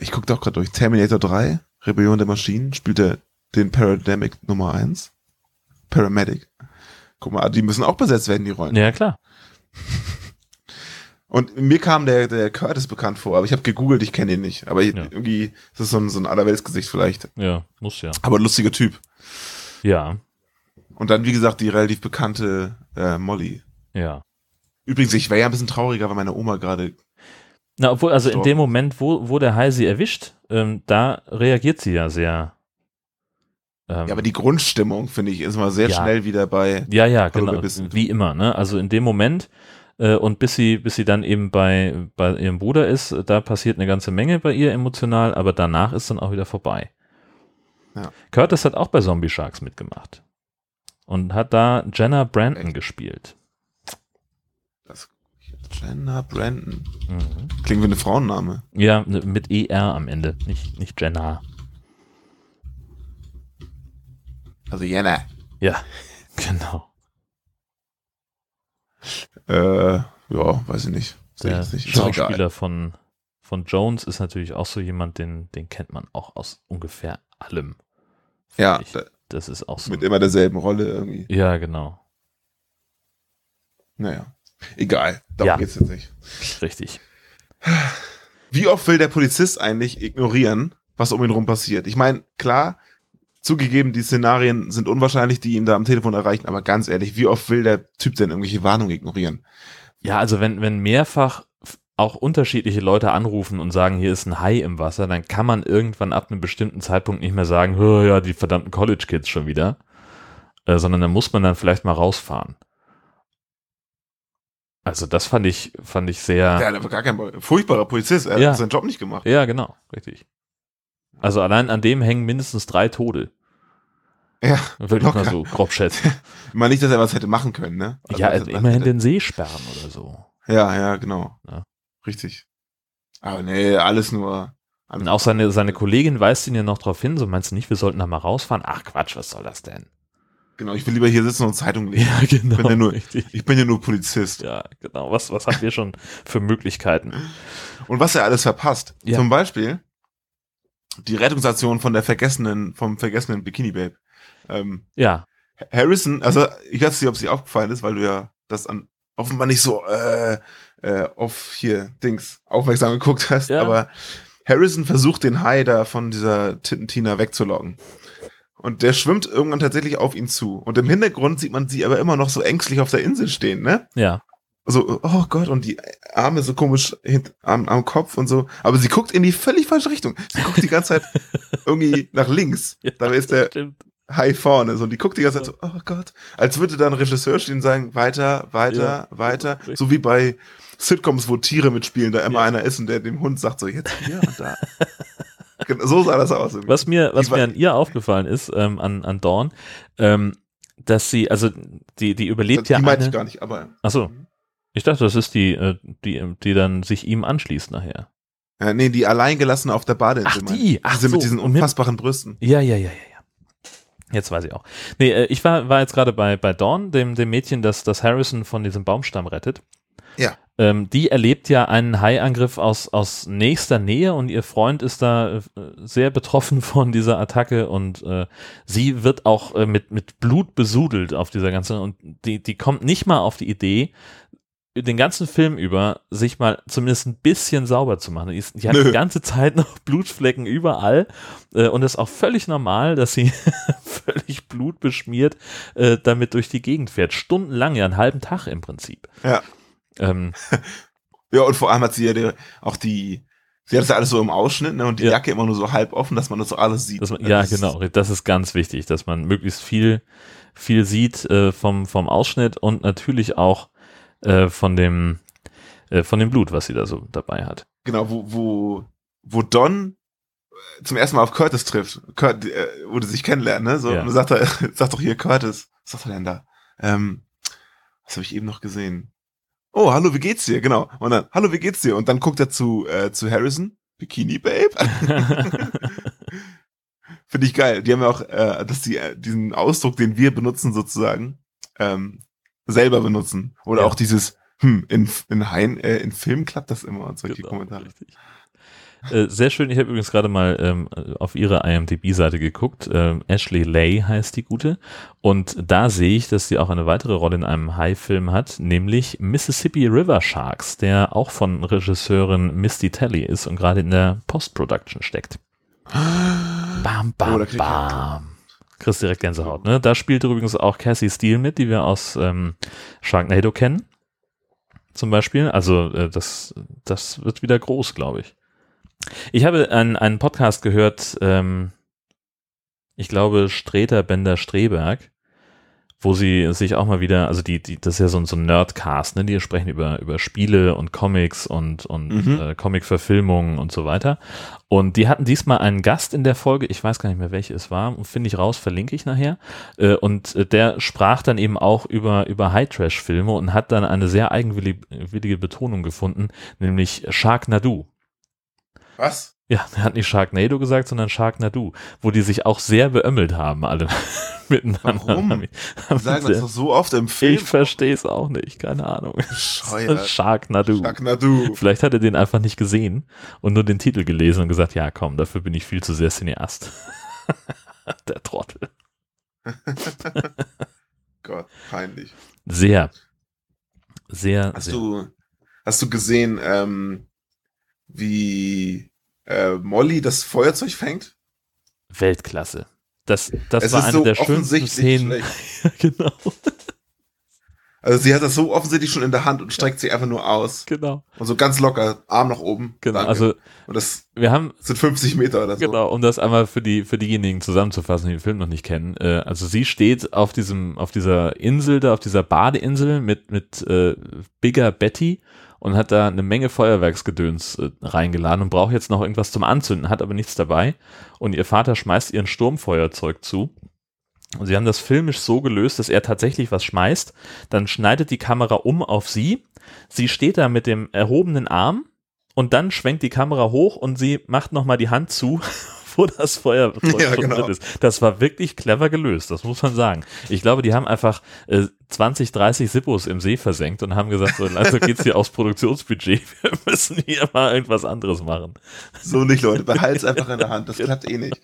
Ich gucke doch gerade durch. Terminator 3, Rebellion der Maschinen, spielt er den Parademic Nummer 1. Paramedic. Guck mal, die müssen auch besetzt werden, die Rollen. ja, klar. [LAUGHS] Und mir kam der, der Curtis bekannt vor, aber ich habe gegoogelt, ich kenne ihn nicht. Aber Ja. irgendwie ist das so ein, so ein Allerweltsgesicht vielleicht. Ja, muss ja. Aber ein lustiger Typ. Ja, Und dann, wie gesagt, die relativ bekannte äh, Molly. ja. Übrigens, ich wäre ja ein bisschen trauriger, weil meine Oma gerade. Na, obwohl, also in dem Moment, wo, wo der Hai sie erwischt, ähm, da reagiert sie ja sehr. Ähm, Ja, aber die Grundstimmung, finde ich, ist mal sehr Ja. schnell wieder bei. Ja, ja, genau. Wie immer, ne? Also in dem Moment äh, und bis sie, bis sie dann eben bei, bei ihrem Bruder ist, da passiert eine ganze Menge bei ihr emotional, aber danach ist dann auch wieder vorbei. Ja. Curtis hat auch bei Zombie Sharks mitgemacht und hat da Jenna Brandon Echt? gespielt. Jenna Brandon. Mhm. Klingt wie eine Frauenname. Ja, ne, mit ER am Ende, nicht, nicht Jenna. Also Jenna. Ja, [LAUGHS] genau. Äh, ja, weiß ich nicht. Ich Der jetzt nicht. Schauspieler von, von Jones ist natürlich auch so jemand, den, den kennt man auch aus ungefähr allem. Ja, ich. da, Das ist auch so. mit immer derselben Rolle irgendwie. Ja, genau. Naja. Egal. Darum Ja. geht's jetzt nicht. Richtig. Wie oft will der Polizist eigentlich ignorieren, was um ihn rum passiert? Ich meine, klar, zugegeben, die Szenarien sind unwahrscheinlich, die ihn da am Telefon erreichen, aber ganz ehrlich, wie oft will der Typ denn irgendwelche Warnungen ignorieren? Ja, also wenn, wenn mehrfach auch unterschiedliche Leute anrufen und sagen, hier ist ein Hai im Wasser, dann kann man irgendwann ab einem bestimmten Zeitpunkt nicht mehr sagen, "Hö, ja, die verdammten College Kids schon wieder, äh, sondern dann muss man dann vielleicht mal rausfahren. Also das fand ich, fand ich sehr, Der war gar kein furchtbarer Polizist, er Ja. hat seinen Job nicht gemacht. ja, genau, richtig. Also allein an dem hängen mindestens drei Tode, Ja. würde ich mal so grob schätzen. [LAUGHS] Ich meine nicht, dass er was hätte machen können, ne? Also, ja, also immerhin hätte- den See sperren oder so. Ja, ja, genau. Ja. Richtig. Aber nee, alles nur. Alles Und auch seine, seine Kollegin weist ihn ja noch darauf hin, so meinst du nicht, wir sollten da mal rausfahren? Ach Quatsch, was soll das denn? Genau, ich will lieber hier sitzen und Zeitung lesen. Ja, genau. bin ja nur- richtig. Ich bin ja nur Polizist. Ja, genau. Was, was haben wir schon für Möglichkeiten? Und was er alles verpasst. Ja. Zum Beispiel die Rettungsaktion von der vergessenen, vom vergessenen Bikini Babe. Ähm, Ja, Harrison, also ich weiß nicht, ob sie aufgefallen ist, weil du ja das an offenbar nicht so äh, äh, auf hier Dings aufmerksam geguckt hast, Ja. aber Harrison versucht den Hai da von dieser Tintentina wegzulocken. Und der schwimmt irgendwann tatsächlich auf ihn zu. Und im Hintergrund sieht man sie aber immer noch so ängstlich auf der Insel stehen, ne? ja. So, oh Gott, und die Arme so komisch am, am Kopf und so. Aber sie guckt in die völlig falsche Richtung. Sie guckt die ganze Zeit [LAUGHS] irgendwie nach links. ja Da ist der Stimmt. Hai vorne. So, und die guckt die ganze Zeit so, oh Gott. Als würde da ein Regisseur stehen und sagen, weiter, weiter, Ja, weiter. So wie bei Sitcoms, wo Tiere mitspielen, da immer Ja. einer ist und der dem Hund sagt so, jetzt hier und da. [LAUGHS] Genau, so sah das aus. Was mir, was Die mir an ihr aufgefallen ist, ähm, an, an Dawn, ähm, dass sie, also die, die überlebt die ja meinte ich gar nicht, aber. Achso, ich dachte, das ist die, äh, die, die dann sich ihm anschließt nachher. Ja, nee, die alleingelassene auf der Badeinsel. Ach, die. Ach Diese so. mit diesen unfassbaren Brüsten. Ja, ja, ja, ja, ja. Jetzt weiß ich auch. Nee, äh, ich war, war jetzt gerade bei, bei Dawn, dem, dem Mädchen, das, das Harrison von diesem Baumstamm rettet. Ja. Ähm, die erlebt ja einen Haiangriff aus, aus nächster Nähe und ihr Freund ist da äh, sehr betroffen [LAUGHS] von dieser Attacke und äh, sie wird auch äh, mit, mit Blut besudelt auf dieser ganzen und die, die kommt nicht mal auf die Idee, den ganzen Film über sich mal zumindest ein bisschen sauber zu machen. Die, ist, die hat Nö. die ganze Zeit [LAUGHS] noch Blutflecken überall äh, und es ist auch völlig normal, dass sie [LAUGHS] völlig blutbeschmiert äh, damit durch die Gegend fährt. Stundenlang, ja, einen halben Tag im Prinzip. Ja. Ähm, [LAUGHS] Ja, und vor allem hat sie ja auch die, sie hat das ja alles so im Ausschnitt, ne, und die Ja. Jacke immer nur so halb offen, dass man das so alles sieht. man, Ne, ja, das genau. Das ist ganz wichtig, dass man möglichst viel, viel sieht äh, vom, vom Ausschnitt und natürlich auch äh, von dem, äh, von dem Blut, was sie da so dabei hat. Genau, wo, wo, wo Don äh, zum ersten Mal auf Curtis trifft, Kurt, äh, wo die sich kennenlernen, ne, so, Ja. und sagt er, [LAUGHS] sag doch hier Curtis, was sagt er denn da? Ähm, was habe ich eben noch gesehen? Oh, hallo, wie geht's dir? Genau. Und dann, hallo, wie geht's dir? Und dann guckt er zu, äh, zu Harrison, Bikini Babe. [LAUGHS] Finde ich geil. Die haben ja auch, äh, dass die äh, diesen Ausdruck, den wir benutzen sozusagen, ähm, selber benutzen. Oder Ja. auch dieses, hm, in, in, Hein, äh, in Film klappt das immer und solche Genau, Kommentare. richtig. Äh, sehr schön, ich habe übrigens gerade mal ähm, auf ihre IMDb-Seite geguckt. Ähm, Ashley Lay heißt die gute. Und da sehe ich, dass sie auch eine weitere Rolle in einem High-Film hat, nämlich Mississippi River Sharks, der auch von Regisseurin Misty Telly ist und gerade in der Post-Production steckt. Bam, Oh, bam, ich bam. Kriegst direkt Gänsehaut, ne? Da spielt übrigens auch Cassie Steele mit, die wir aus ähm, Sharknado kennen. Zum Beispiel. Also, äh, das, das wird wieder groß, glaube ich. Ich habe einen, einen Podcast gehört, ähm, ich glaube, Streter Bender Streberg, wo sie sich auch mal wieder, also die, die, das ist ja so ein, so ein Nerdcast, ne? Die sprechen über, über Spiele und Comics und, und Mhm. äh, Comic-Verfilmungen und so weiter. Und die hatten diesmal einen Gast in der Folge, ich weiß gar nicht mehr, welche es war, finde ich raus, verlinke ich nachher. Äh, und äh, der sprach dann eben auch über, über High-Trash-Filme und hat dann eine sehr eigenwillige Betonung gefunden, nämlich Sharknado. Was? Ja, er hat nicht Sharknado gesagt, sondern Sharknado, wo die sich auch sehr beömmelt haben, alle [LAUGHS] miteinander. Warum? Haben- Die haben sagen sehr- das doch so oft im Film. ich verstehe es auch nicht, keine Ahnung. [LAUGHS] Bescheuert. Sharknado. Sharknado. Vielleicht hat er den einfach nicht gesehen und nur den Titel gelesen und gesagt, ja komm, dafür bin ich viel zu sehr Cineast. [LAUGHS] Der Trottel. Gott, peinlich. Sehr. Sehr, Hast sehr. du, hast du gesehen, ähm, wie äh, Molly das Feuerzeug fängt? Weltklasse. Das, das es war eine so der schönsten Szenen. [LAUGHS] genau, Also sie hat das so offensichtlich schon in der Hand und streckt sie einfach nur aus. genau, Und so ganz locker, Arm nach oben. genau. Danke. Also und das wir haben sind 50 Meter oder so. Genau, um das einmal für die für diejenigen zusammenzufassen, die den Film noch nicht kennen. Äh, also sie steht auf diesem auf dieser Insel da, auf dieser Badeinsel mit mit äh, Bigger Betty und hat da eine Menge Feuerwerksgedöns äh, reingeladen und braucht jetzt noch irgendwas zum Anzünden, hat aber nichts dabei. Und ihr Vater schmeißt ihr ein Sturmfeuerzeug zu. Und sie haben das filmisch so gelöst, dass er tatsächlich was schmeißt. Dann schneidet die Kamera um auf sie. Sie steht da mit dem erhobenen Arm und dann schwenkt die Kamera hoch und sie macht nochmal die Hand zu, [LAUGHS] wo das Feuerzeug Ja, genau. drin ist. Das war wirklich clever gelöst, das muss man sagen. Ich glaube, die haben einfach äh, 20, 30 Sippos im See versenkt und haben gesagt, so, also geht's hier aufs Produktionsbudget, [LAUGHS] wir müssen hier mal irgendwas anderes machen. So nicht, Leute. Behalt's einfach in der Hand. Das klappt eh nicht.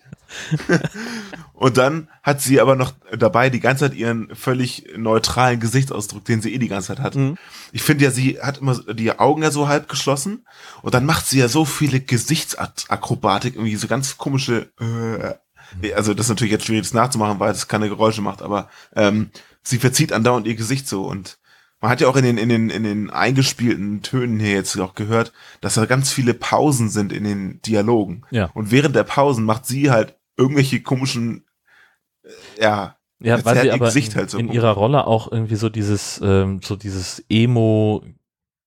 Und dann hat sie aber noch dabei die ganze Zeit ihren völlig neutralen Gesichtsausdruck, den sie eh die ganze Zeit hat. Mhm. Ich finde ja, sie hat immer die Augen ja so halb geschlossen und dann macht sie ja so viele Gesichtsakrobatik, irgendwie so ganz komische, äh, also das ist natürlich jetzt schwierig das nachzumachen, weil es keine Geräusche macht, aber ähm, sie verzieht andauernd ihr Gesicht so und man hat ja auch in den, in den, in den eingespielten Tönen hier jetzt auch gehört, dass da ganz viele Pausen sind in den Dialogen. Ja. Und während der Pausen macht sie halt irgendwelche komischen, äh, ja, Ja, weil sie aber Gesicht in, halt so in ihrer Rolle auch irgendwie so dieses, ähm, so dieses Emo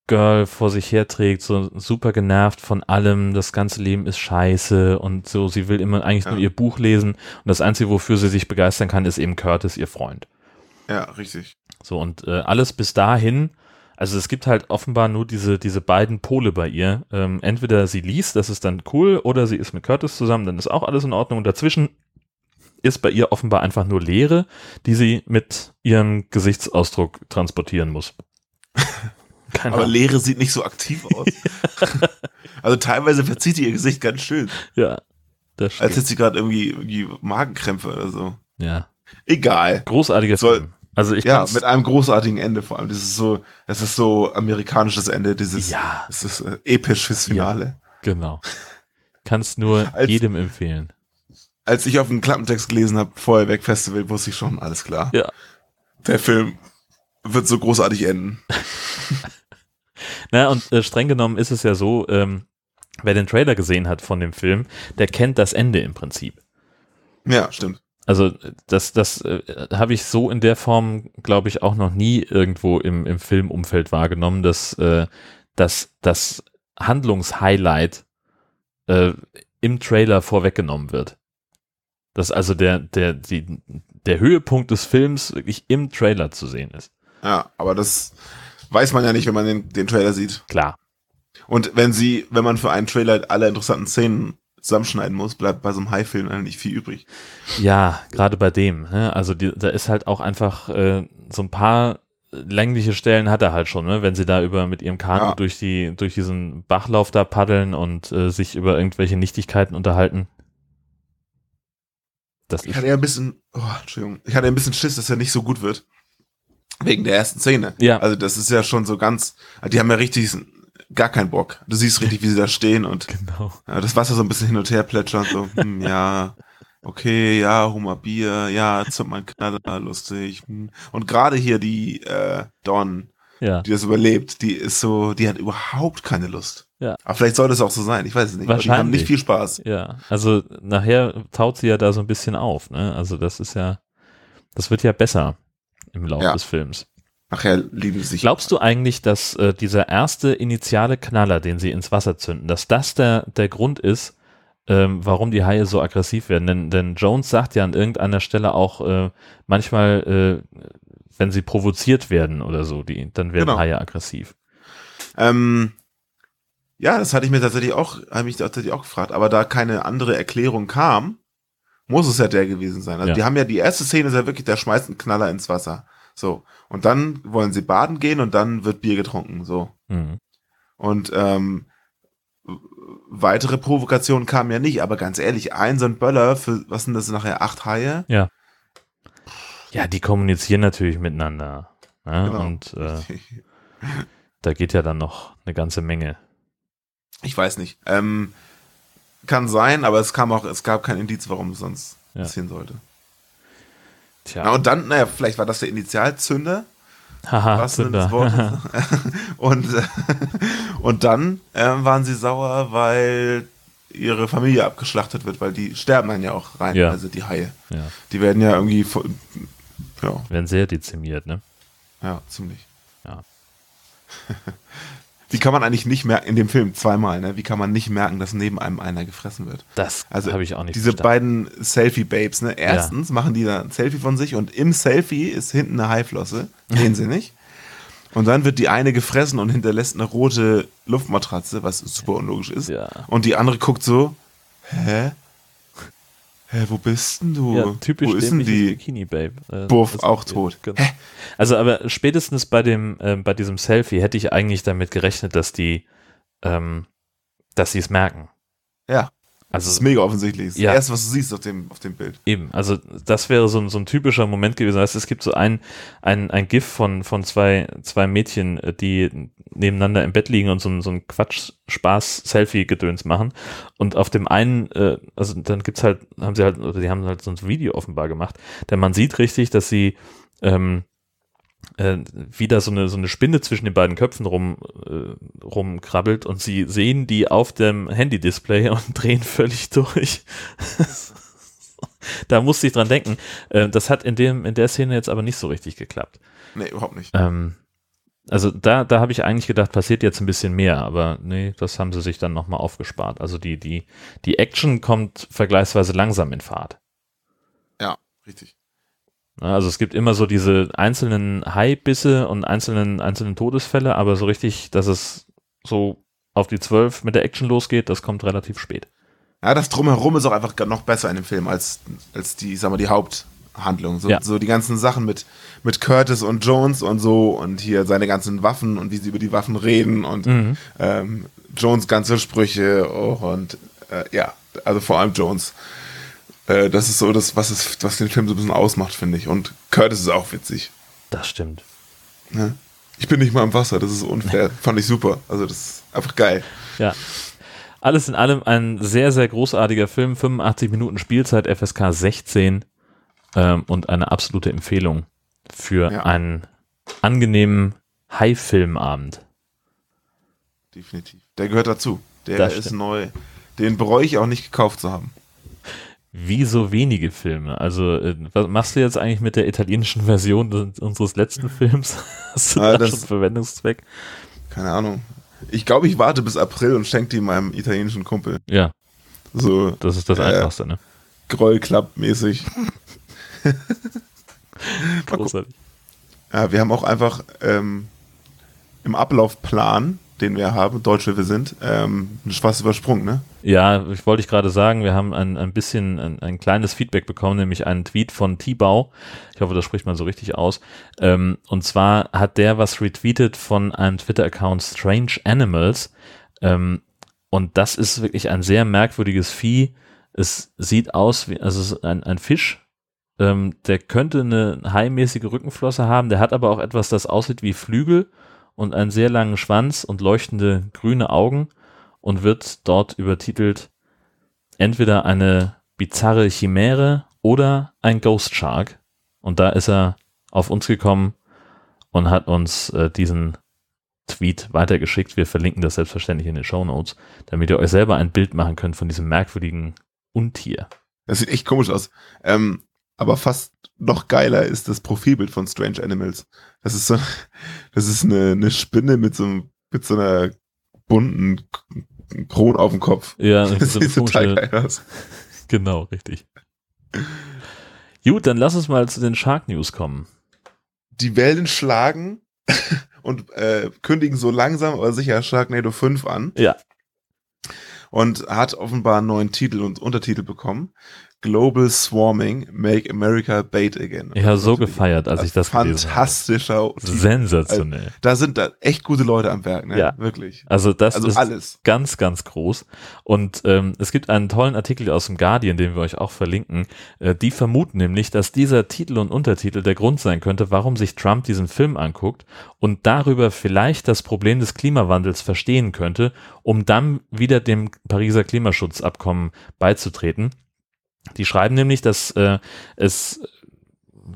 Girl vor sich herträgt, so super genervt von allem, das ganze Leben ist scheiße und so, sie will immer eigentlich Ja. nur ihr Buch lesen und das Einzige, wofür sie sich begeistern kann, ist eben Curtis, ihr Freund. Ja, richtig. So, und äh, alles bis dahin, also es gibt halt offenbar nur diese, diese beiden Pole bei ihr. Ähm, entweder sie liest, das ist dann cool, oder sie ist mit Curtis zusammen, dann ist auch alles in Ordnung. Und dazwischen ist bei ihr offenbar einfach nur Leere, die sie mit ihrem Gesichtsausdruck transportieren muss. [LAUGHS] Keine Aber Ahnung. Leere sieht nicht so aktiv aus. [LAUGHS] also teilweise verzieht ihr Gesicht ganz schön. Ja, das stimmt. Als hätte sie gerade irgendwie, irgendwie Magenkrämpfe oder so. ja. Egal. Großartiger Soll- Film. Also ich Ja, mit einem großartigen Ende vor allem. Das ist so, das ist so amerikanisches Ende, dieses, Ja. das ist äh, episch fürs Finale. Genau. Kannst nur [LAUGHS] Als- jedem empfehlen. Als ich auf den Klappentext gelesen habe, Feuerwerk Festival, wusste ich schon, alles klar. Ja. Der Film wird so großartig enden. [LAUGHS] Na, und äh, streng genommen ist es ja so, ähm, wer den Trailer gesehen hat von dem Film, der kennt das Ende im Prinzip. Ja, stimmt. Also das, das äh, habe ich so in der Form, glaube ich, auch noch nie irgendwo im, im Filmumfeld wahrgenommen, dass, äh, dass das Handlungshighlight äh, im Trailer vorweggenommen wird. Dass also der, der, die, der Höhepunkt des Films wirklich im Trailer zu sehen ist. Ja, aber das weiß man ja nicht, wenn man den, den Trailer sieht. Klar. Und wenn sie, wenn man für einen Trailer alle interessanten Szenen zusammenschneiden muss, bleibt bei so einem High-Film eigentlich viel übrig. Ja, gerade bei dem. Ne? Also die, da ist halt auch einfach äh, so ein paar längliche Stellen hat er halt schon, ne? wenn sie da über mit ihrem Kanu Ja. durch die durch diesen Bachlauf da paddeln und äh, sich über irgendwelche Nichtigkeiten unterhalten. Das Ich hatte ja ein bisschen, oh, Entschuldigung, ich hatte ein bisschen Schiss, dass er nicht so gut wird. Wegen der ersten Szene. Ja. Also das ist ja schon so ganz, die haben ja richtig gar keinen Bock. Du siehst richtig, wie sie da stehen und [LAUGHS] genau. ja, das Wasser so ein bisschen hin und her plätschern, so, hm, ja, okay, ja, Hummer Bier, ja, zünd mal einen Knaller, lustig. Hm. Und gerade hier die äh, Dawn, Ja. die das überlebt, die ist so, die hat überhaupt keine Lust. Ja. Aber vielleicht sollte es auch so sein, ich weiß es nicht. aber Die haben Wahrscheinlich. nicht viel Spaß. Ja. Also nachher taut sie ja da so ein bisschen auf, ne? Also das ist ja, das wird ja besser im Laufe Ja. des Films. Nachher lieben sie sich. Glaubst du eigentlich, dass äh, dieser erste initiale Knaller, den sie ins Wasser zünden, dass das der, der Grund ist, ähm, warum die Haie so aggressiv werden? Denn, denn Jones sagt ja an irgendeiner Stelle auch, äh, manchmal, äh, wenn sie provoziert werden oder so, die, dann werden Genau. Haie aggressiv. Ähm, ja, das hatte ich mir tatsächlich auch, habe mich tatsächlich auch gefragt. Aber da keine andere Erklärung kam, muss es ja der gewesen sein. Also Ja. die haben ja die erste Szene ist ja wirklich, der schmeißt einen Knaller ins Wasser. So. Und dann wollen sie baden gehen und dann wird Bier getrunken. So. Mhm. Und ähm, weitere Provokationen kamen ja nicht, aber ganz ehrlich, ein so ein Böller für, was sind das nachher, acht Haie? Ja, die kommunizieren natürlich miteinander. Ne? Genau. Und äh, da geht ja dann noch eine ganze Menge. Ich weiß nicht. Ähm, kann sein, aber es kam auch, es gab kein Indiz, warum es sonst Ja. passieren sollte. Tja, Ja, und dann, naja, vielleicht war das der Initialzünder, haha, was. Wortes. [LAUGHS] und, äh, und dann ähm, waren sie sauer, weil ihre Familie abgeschlachtet wird, weil die sterben dann ja auch rein, Ja. also die Haie. ja, Die werden ja irgendwie, voll- ja, werden sehr dezimiert, ne? ja, ziemlich. Ja. [LAUGHS] Wie kann man eigentlich nicht merken, in dem Film zweimal, ne? Wie kann man nicht merken, dass neben einem einer gefressen wird? Das Also habe ich auch nicht Diese verstanden. beiden Selfie-Babes, ne? Erstens machen die da ein Selfie von sich und im Selfie ist hinten eine Haiflosse. Sehen sie [LAUGHS] nicht. Und dann wird die eine gefressen und hinterlässt eine rote Luftmatratze, was super unlogisch ist. Ja. Und die andere guckt so, hä? Hä, wo bist denn du? Ja, typisch wo ist denn die? Bikini Babe. Äh, Buff, das- auch tot. Genau. Also aber spätestens bei dem ähm, bei diesem Selfie hätte ich eigentlich damit gerechnet, dass die ähm, dass sie es merken. Ja, das Also ist mega offensichtlich. Das Ja. das erste, was du siehst auf dem, auf dem Bild. Eben, also das wäre so, ein- so ein typischer Moment gewesen. Du, es gibt so ein, ein, ein GIF von, von zwei, zwei Mädchen, äh, die nebeneinander im Bett liegen und so, ein- so ein Quatsch-Spaß-Selfie-Gedöns machen. Und auf dem einen, äh, also dann gibt's halt, haben sie halt, oder die haben halt so ein Video offenbar gemacht, denn man sieht richtig, dass sie ähm, äh, wieder so eine, so eine Spinne zwischen den beiden Köpfen rum, äh, rumkrabbelt und sie sehen die auf dem Handy-Display [LAUGHS] und drehen völlig durch. [LAUGHS] da musste ich dran denken. Äh, das hat in, dem, in der Szene jetzt aber nicht so richtig geklappt. Nee, überhaupt nicht. Ähm, also da, da habe ich eigentlich gedacht, passiert jetzt ein bisschen mehr, aber nee, das haben sie sich dann nochmal aufgespart. Also die, die, die Action kommt vergleichsweise langsam in Fahrt. Ja, richtig. Ja, Also es gibt immer so diese einzelnen Haibisse und einzelnen, einzelnen Todesfälle, aber so richtig, dass es so auf die zwölf mit der Action losgeht, das kommt relativ spät. Ja, das Drumherum ist auch einfach noch besser in dem Film als, als die, sag mal, die Haupthandlung. Handlung. So, Ja. so die ganzen Sachen mit, mit Curtis und Jones und so und hier seine ganzen Waffen und wie sie über die Waffen reden und Mhm. ähm, Jones ganze Sprüche oh, und äh, ja, also vor allem Jones. Äh, das ist so das, was, es, was den Film so ein bisschen ausmacht, finde ich. Und Curtis ist auch witzig. Das stimmt. Ne? Ich bin nicht mal im Wasser, das ist unfair. [LAUGHS] Fand ich super. Also das ist einfach geil. Ja. Alles in allem ein sehr, sehr großartiger Film. 85 Minuten Spielzeit, FSK 16 ähm, und eine absolute Empfehlung für Ja. einen angenehmen High-Filmabend. Definitiv. Der gehört dazu. Der Das ist stimmt. neu. Den bereue ich auch nicht gekauft zu haben. Wie so wenige Filme. Also, äh, was machst du jetzt eigentlich mit der italienischen Version unseres letzten Films? [LAUGHS] Hast du Ah, da schon Verwendungszweck? Keine Ahnung. Ich glaube, ich warte bis April und schenke die meinem italienischen Kumpel. Ja, So das ist das Äh, Einfachste, ne? Grollklapp-mäßig. [LAUGHS] Großartig. Ja, wir haben auch einfach ähm, im Ablaufplan, den wir haben, Deutsch wie wir sind, ähm, was übersprungen, ne? Ja, ich wollte ich gerade sagen, wir haben ein, ein bisschen ein, ein kleines Feedback bekommen, nämlich einen Tweet von T-Bau. Ich hoffe, das spricht man so richtig aus. Ähm, und zwar hat der was retweetet von einem Twitter-Account Strange Animals. Ähm, und das ist wirklich ein sehr merkwürdiges Vieh. Es sieht aus wie, also es ist ein, ein Fisch. Ähm, der könnte eine haimäßige Rückenflosse haben. Der hat aber auch etwas, das aussieht wie Flügel und einen sehr langen Schwanz und leuchtende grüne Augen und wird dort übertitelt entweder eine bizarre Chimäre oder ein Ghost Shark. Und da ist er auf uns gekommen und hat uns äh, diesen Tweet weitergeschickt. Wir verlinken das selbstverständlich in den Show Notes, damit ihr euch selber ein Bild machen könnt von diesem merkwürdigen Untier. Das sieht echt komisch aus. Ähm, aber fast noch geiler ist das Profilbild von Strange Animals. Das ist so, [LAUGHS] das ist eine, eine Spinne mit so, einem- mit so einer bunten Krone auf dem Kopf. Ja, [LAUGHS] Das so sieht total geil aus. genau, richtig. Gut, dann lass uns mal zu den Shark News kommen. Die Wellen schlagen [LAUGHS] und äh, kündigen so langsam aber sicher Sharknado 5 an. Ja. Und hat offenbar einen neuen Titel und Untertitel bekommen. Global Swarming, Make America Bait Again. Ich habe so Natürlich gefeiert, als ich das gelesen habe. Fantastischer. Sensationell. Da sind da echt gute Leute am Werk, ne? Ja. Wirklich. Also das Also ist alles. ganz, ganz groß. Und ähm, es gibt einen tollen Artikel aus dem Guardian, den wir euch auch verlinken. Äh, die vermuten nämlich, dass dieser Titel und Untertitel der Grund sein könnte, warum sich Trump diesen Film anguckt und darüber vielleicht das Problem des Klimawandels verstehen könnte, um dann wieder dem Pariser Klimaschutzabkommen beizutreten. Die schreiben nämlich, dass äh, es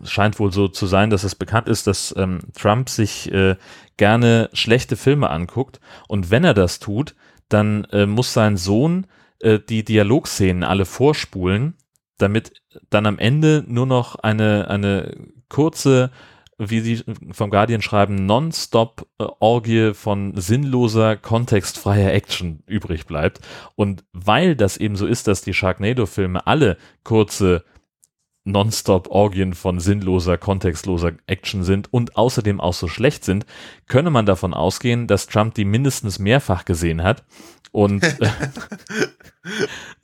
scheint wohl so zu sein, dass es bekannt ist, dass ähm, Trump sich äh, gerne schlechte Filme anguckt. Und wenn er das tut, dann äh, muss sein Sohn äh, die Dialogszenen alle vorspulen, damit dann am Ende nur noch eine, eine kurze, wie sie vom Guardian schreiben, Non-Stop-Orgie von sinnloser, kontextfreier Action übrig bleibt. Und weil das eben so ist, dass die Sharknado-Filme alle kurze Nonstop-Orgien von sinnloser, kontextloser Action sind und außerdem auch so schlecht sind, könne man davon ausgehen, dass Trump die mindestens mehrfach gesehen hat. Und, [LAUGHS] äh,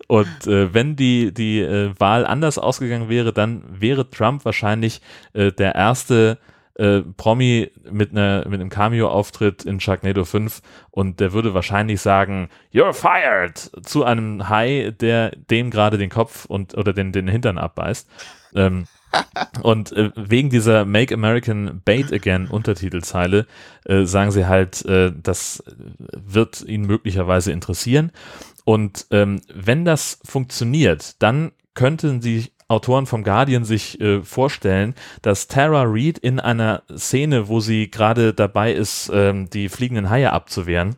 und äh, wenn die, die äh, Wahl anders ausgegangen wäre, dann wäre Trump wahrscheinlich äh, der erste äh, Promi mit, einer mit einem Cameo-Auftritt in Sharknado 5 und der würde wahrscheinlich sagen, You're fired! zu einem Hai, der dem gerade den Kopf und oder den, den Hintern abbeißt. Ähm, [LAUGHS] und äh, wegen dieser Make American Bait Again Untertitelzeile äh, sagen sie halt, äh, das wird ihn möglicherweise interessieren. Und ähm, wenn das funktioniert, dann könnten die Autoren vom Guardian sich äh, vorstellen, dass Tara Reid in einer Szene, wo sie gerade dabei ist, ähm, die fliegenden Haie abzuwehren,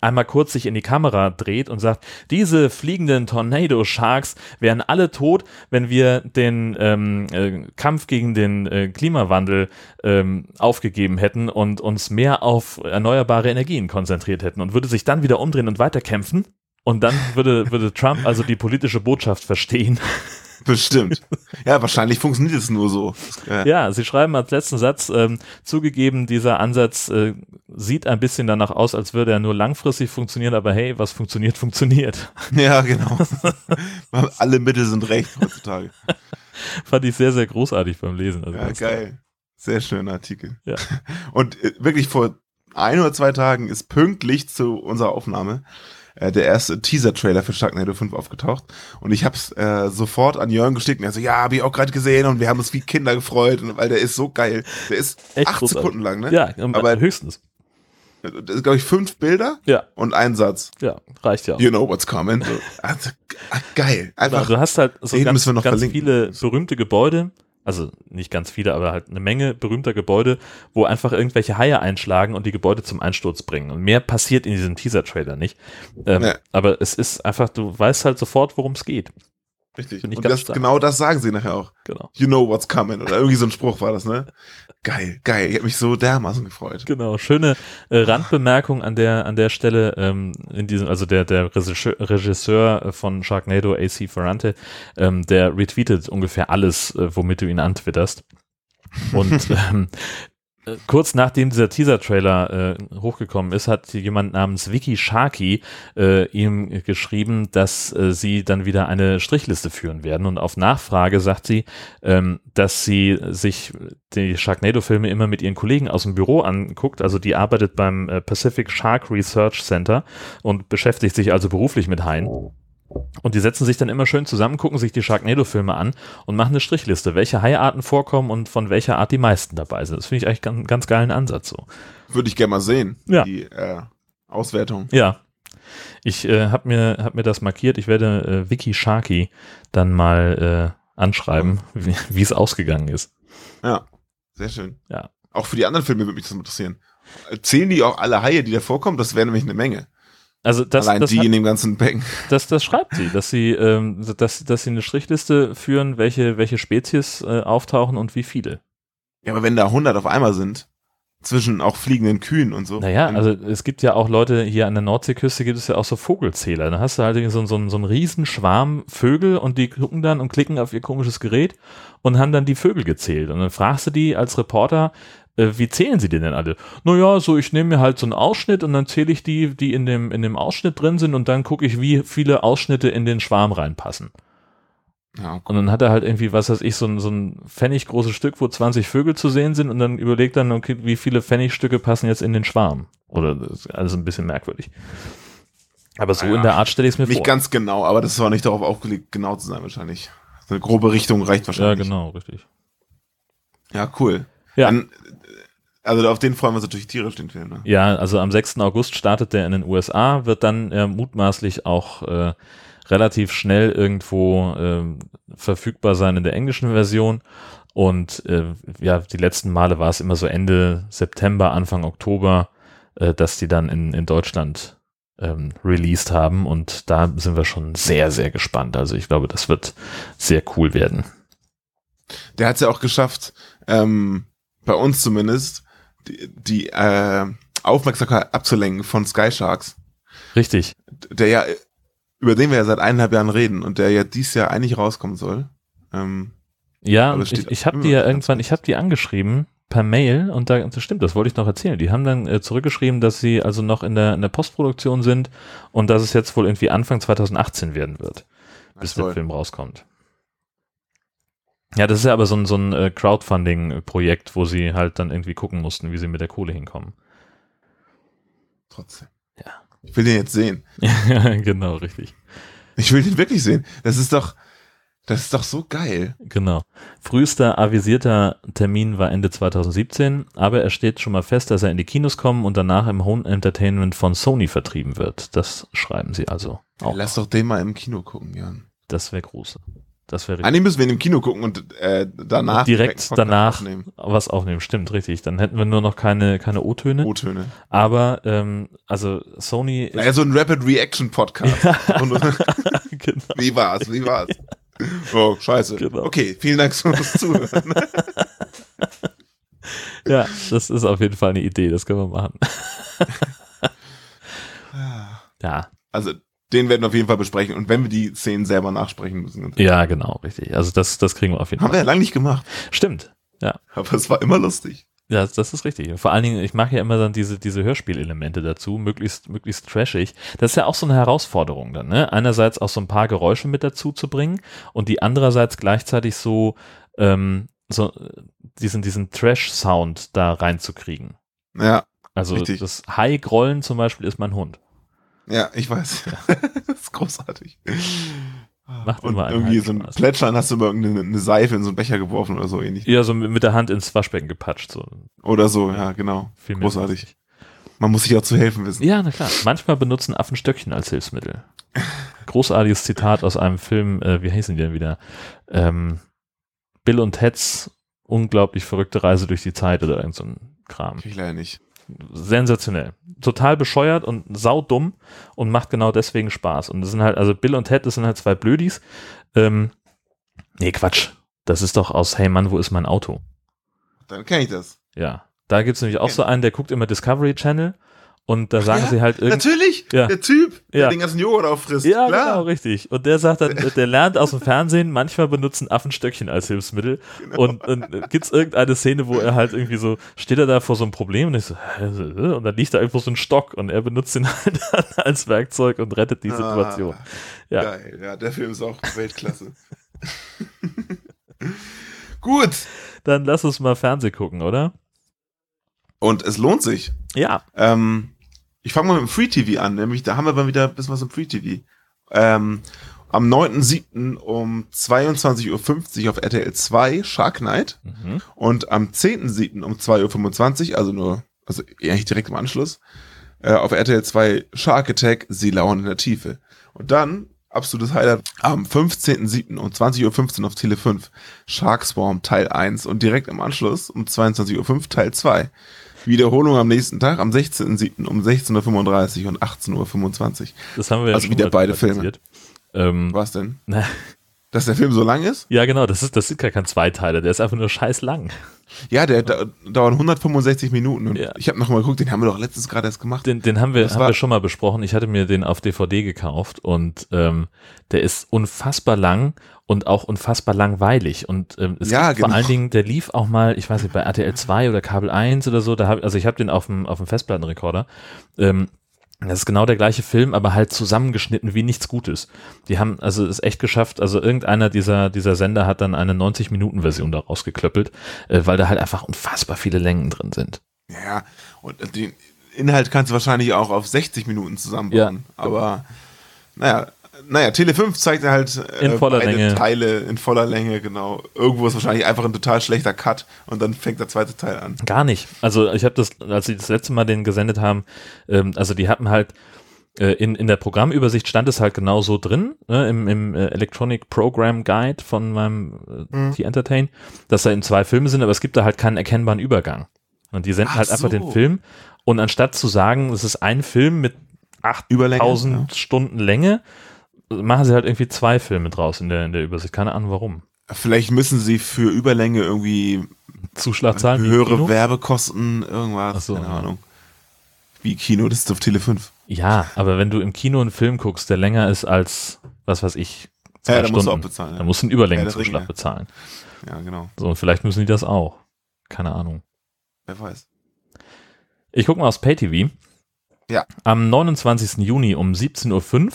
einmal kurz sich in die Kamera dreht und sagt, diese fliegenden Tornado Sharks wären alle tot, wenn wir den ähm, äh, Kampf gegen den äh, Klimawandel ähm, aufgegeben hätten und uns mehr auf erneuerbare Energien konzentriert hätten und würde sich dann wieder umdrehen und weiterkämpfen. Und dann würde, würde Trump also die politische Botschaft verstehen. [LAUGHS] [LAUGHS] Bestimmt. ja, wahrscheinlich funktioniert es nur so. Äh, Ja, Sie schreiben als letzten Satz, ähm, zugegeben, dieser Ansatz äh, sieht ein bisschen danach aus, als würde er nur langfristig funktionieren, aber hey, was funktioniert, funktioniert. [LAUGHS] ja genau. Alle Mittel sind recht heutzutage. [LAUGHS] Fand ich sehr, sehr großartig beim Lesen. Also Ja, geil. Sehr schöner Artikel. Ja. Und äh, wirklich vor ein oder zwei Tagen ist pünktlich zu unserer Aufnahme äh, der erste Teaser-Trailer für Sharknado 5 aufgetaucht. Und ich hab's äh, sofort an Jörn geschickt und er so, ja, hab ich auch gerade gesehen und wir haben uns wie Kinder gefreut, und, weil der ist so geil. Der ist Echt acht großartig. Sekunden lang, ne? Ja, aber höchstens. Das ist, glaube ich, fünf Bilder Ja, und ein Satz. ja, reicht ja. You know what's coming. So, also, ah, geil. Einfach. du hast halt so ganz, müssen wir noch ganz viele berühmte Gebäude, also nicht ganz viele, aber halt eine Menge berühmter Gebäude, wo einfach irgendwelche Haie einschlagen und die Gebäude zum Einsturz bringen. Und mehr passiert in diesem Teaser-Trailer nicht. Ähm, Ja. Aber es ist einfach, du weißt halt sofort, worum es geht. Richtig. Und das, genau das sagen sie nachher auch. Genau. You know what's coming. Oder irgendwie so ein Spruch war das, ne? Geil, geil. Ich habe mich so dermaßen gefreut. Genau, schöne äh, Randbemerkung an der an der Stelle ähm, in diesem, also der der Regisseur, von Sharknado, AC Ferrante, ähm, der retweetet ungefähr alles, äh, womit du ihn antwitterst. Und [LAUGHS] ähm, äh, kurz nachdem dieser Teaser-Trailer äh, hochgekommen ist, hat jemand namens Vicky Sharkey äh, ihm geschrieben, dass äh, sie dann wieder eine Strichliste führen werden. Und auf Nachfrage sagt sie, ähm, dass sie sich die Sharknado-Filme immer mit ihren Kollegen aus dem Büro anguckt. Also die arbeitet beim äh, Pacific Shark Research Center und beschäftigt sich also beruflich mit Haien. Und die setzen sich dann immer schön zusammen, gucken sich die Sharknado-Filme an und machen eine Strichliste, welche Haiarten vorkommen und von welcher Art die meisten dabei sind. Das finde ich eigentlich ganz, ganz geilen Ansatz so. Würde ich gerne mal sehen. Ja. Die äh, Auswertung. Ja. Ich äh, habe mir, hab mir das markiert. Ich werde äh, Vicky Sharky dann mal äh, anschreiben, wie wie es ausgegangen ist. Ja. Sehr schön. Ja. Auch für die anderen Filme würde mich das interessieren. Zählen die auch alle Haie, die da vorkommen? Das wäre nämlich eine Menge. Also das, Allein das, die hat, in dem ganzen Becken. das, das schreibt sie, dass sie, ähm, dass, dass sie eine Strichliste führen, welche, welche Spezies äh, auftauchen und wie viele. Ja, aber wenn da 100 auf einmal sind, zwischen auch fliegenden Kühen und so. Naja, also es gibt ja auch Leute, hier an der Nordseeküste gibt es ja auch so Vogelzähler. Da hast du halt so, so, so einen riesen Schwarm Vögel und die gucken dann und klicken auf ihr komisches Gerät und haben dann die Vögel gezählt. Und dann fragst du die als Reporter, äh, wie zählen sie die denn alle? Naja, so ich nehme mir halt so einen Ausschnitt und dann zähle ich die, die in dem, in dem Ausschnitt drin sind und dann gucke ich, wie viele Ausschnitte in den Schwarm reinpassen. Ja. Und dann hat er halt irgendwie, was weiß ich, so ein, so ein Pfennig großes Stück, wo 20 Vögel zu sehen sind und dann überlegt dann, okay, wie viele Pfennigstücke passen jetzt in den Schwarm. Oder das ist alles ein bisschen merkwürdig. Aber so Ja, in der Art stelle ich es mir Nicht vor. ganz genau, aber das war nicht darauf aufgelegt, genau zu sein wahrscheinlich. So eine grobe Richtung reicht ja, wahrscheinlich. genau, richtig. Ja, cool. Ja. Dann, also auf den freuen wir uns natürlich tierisch, den Film. Ne? Ja, also am 6. August startet der in den USA, wird dann äh, mutmaßlich auch äh, relativ schnell irgendwo äh, verfügbar sein in der englischen Version. Und äh, ja, die letzten Male war es immer so Ende September, Anfang Oktober, äh, dass die dann in, in Deutschland ähm, released haben. Und da sind wir schon sehr, sehr gespannt. Also ich glaube, das wird sehr cool werden. Der hat es ja auch geschafft, ähm, bei uns zumindest, die, die äh, Aufmerksamkeit abzulenken von Sky Sharks, Richtig. der ja, über den wir ja seit eineinhalb Jahren reden und der ja dieses Jahr eigentlich rauskommen soll. Ähm, Ja, ich, ich habe die ja irgendwann, ich habe die angeschrieben per Mail und da das stimmt, das wollte ich noch erzählen. Die haben dann äh, zurückgeschrieben, dass sie also noch in der, in der Postproduktion sind und dass es jetzt wohl irgendwie Anfang 2018 werden wird, bis der toll. Film rauskommt. Ja, das ist ja aber so ein, so ein äh, Crowdfunding-Projekt, wo sie halt dann irgendwie gucken mussten, wie sie mit der Kohle hinkommen. Trotzdem. Ja. Ich will den jetzt sehen. [LAUGHS] Genau, richtig. Ich will den wirklich sehen. Das ist doch, das ist doch so geil. Genau. Frühester avisierter Termin war Ende 2017, aber er steht schon mal fest, dass er in die Kinos kommen und danach im Home Entertainment von Sony vertrieben wird. Das schreiben sie also. Auch. Lass doch den mal im Kino gucken, Jan. Das wäre groß. Das wäre Eigentlich müssen wir ihn im Kino gucken und äh, danach direkt einen Podcast danach aufnehmen. was aufnehmen. Stimmt, richtig. Dann hätten wir nur noch keine, keine O-Töne. O-Töne. Aber ähm, also Sony Naja, so ein Rapid Reaction Podcast. [LAUGHS] Und, [LAUGHS] [LAUGHS] genau. wie war's? Wie war's? Oh, scheiße. Genau. Okay, vielen Dank fürs Zuhören. Ja, das ist auf jeden Fall eine Idee, das können wir machen. ja, Also, den werden wir auf jeden Fall besprechen. Und wenn wir die Szenen selber nachsprechen müssen. ja, genau, richtig. Also das, das kriegen wir auf jeden Haben wir Fall. ja lange nicht gemacht. Stimmt. Ja, Aber es war immer lustig. Ja, das, das ist richtig. Vor allen Dingen, ich mache ja immer dann diese, diese Hörspielelemente dazu, möglichst, möglichst trashig. Das ist ja auch so eine Herausforderung dann, ne? Einerseits auch so ein paar Geräusche mit dazu zu bringen und die andererseits gleichzeitig so, ähm, so diesen, diesen Trash-Sound da reinzukriegen. Ja. Also Richtig. das High-Grollen zum Beispiel ist mein Hund. Ja, ich weiß. [LAUGHS] das ist großartig. Macht und immer irgendwie so ein Spaß. Plätschern hast du mal irgendeine eine Seife in so einen Becher geworfen oder so ähnlich. Ja, so mit der Hand ins Waschbecken gepatscht. So. Oder so, ja, genau. Viel Großartig. Man muss sich auch zu helfen wissen. Ja, na klar. Manchmal benutzen Affen Stöckchen als Hilfsmittel. Großartiges Zitat aus einem Film, äh, wie heißen die denn wieder? Ähm, Bill und Teds unglaublich verrückte Reise durch die Zeit oder irgend so ein Kram. Ich leider nicht. Sensationell. Total bescheuert und saudumm und macht genau deswegen Spaß. Und das sind halt, also Bill und Ted, das sind halt zwei Blödis. Ähm, nee, Quatsch. Das ist doch aus Hey Mann, wo ist mein Auto? Dann kenne ich das. Ja. Da gibt's nämlich auch so einen, der guckt immer Discovery Channel und da sagen ja? sie halt irgendwie. Natürlich, Ja. der Typ, der Ja. den ganzen Joghurt auffrisst. Ja, Klar. genau, richtig. Und der sagt dann, [LAUGHS] der lernt aus dem Fernsehen, manchmal benutzen Affen Stöckchen als Hilfsmittel. Genau. Und, und gibt's irgendeine Szene, wo er halt irgendwie so, steht er da vor so einem Problem und ich so, und dann liegt da irgendwo so ein Stock und er benutzt ihn [LAUGHS] halt dann als Werkzeug und rettet die Situation. Ah, Ja. Geil, ja, der Film ist auch Weltklasse. [LAUGHS] Gut. Dann lass uns mal Fernseh gucken, oder? Und es lohnt sich. Ja. Ähm, ich fange mal mit dem Free TV an, nämlich da haben wir mal wieder ein bisschen was im Free TV. Ähm, am 9.7. um 22.50 Uhr auf RTL 2 Shark Night Mhm. und am 10.7. um 2.25 Uhr, also nur, also eigentlich direkt im Anschluss, äh, auf RTL 2 Shark Attack, Sie lauern in der Tiefe. Und dann, absolutes Highlight, am 15.7. um 20.15 Uhr auf Tele 5 Shark Swarm Teil 1 und direkt im Anschluss um 22.05 Uhr Teil 2. Wiederholung am nächsten Tag am 16.07. um 16.35 Uhr und 18.25 Uhr. Das haben wir ja Also schon wieder beide thematisiert. Ähm, Was denn? [LAUGHS] na, Dass der Film so lang ist? ja, genau, das ist, das ist gar kein Zweiteiler, der ist einfach nur scheiß lang. Ja, der da, dauert 165 Minuten. Und Ja. ich habe noch mal geguckt, den haben wir doch letztens gerade erst gemacht. Den, den haben wir, Das haben wir schon mal besprochen. Ich hatte mir den auf DVD gekauft und ähm, der ist unfassbar lang und auch unfassbar langweilig. Und ähm, es Ja, gibt vor genau. allen Dingen, der lief auch mal, ich weiß nicht, bei RTL 2 oder Kabel 1 oder so, da hab, also ich habe den auf dem, auf dem Festplattenrekorder. Ähm, das ist genau der gleiche Film, aber halt zusammengeschnitten wie nichts Gutes. Die haben also es echt geschafft, also irgendeiner dieser, dieser Sender hat dann eine 90-Minuten-Version daraus geklöppelt, äh, weil da halt einfach unfassbar viele Längen drin sind. Ja, und den Inhalt kannst du wahrscheinlich auch auf 60 Minuten zusammenbauen. Ja. Aber naja, naja, Tele 5 zeigt halt äh, In voller beide Länge. Teile in voller Länge, genau. Irgendwo ist wahrscheinlich einfach ein total schlechter Cut und dann fängt der zweite Teil an. Gar nicht. Also ich habe das, als sie das letzte Mal den gesendet haben, ähm, also die hatten halt äh, in, in der Programmübersicht stand es halt genau so drin, ne, im, im äh, Electronic Program Guide von meinem äh, Mhm. The Entertain, dass da eben zwei Filme sind, aber es gibt da halt keinen erkennbaren Übergang. Und die senden Ach halt einfach so. den Film und anstatt zu sagen, es ist ein Film mit Überlänge. 8000 Stunden Länge, machen sie halt irgendwie zwei Filme draus in der, in der Übersicht. Keine Ahnung warum. Ja. Vielleicht müssen sie für Überlänge irgendwie Zuschlagzahlen höhere? Werbekosten, irgendwas, so, keine ja. Ahnung. Wie Kino, das ist auf Tele 5. Ja, aber wenn du im Kino einen Film guckst, der länger ist als, was weiß ich, zwei Ja, da musst du Stunden, auch bezahlen. Ja. dann musst du einen Ja, Überlängenzuschlag der bezahlen. ja, genau. So, und vielleicht müssen die das auch. Keine Ahnung. Wer weiß. Ich gucke mal aufs Pay-TV. Ja. Am 29. Juni um 17.05 Uhr,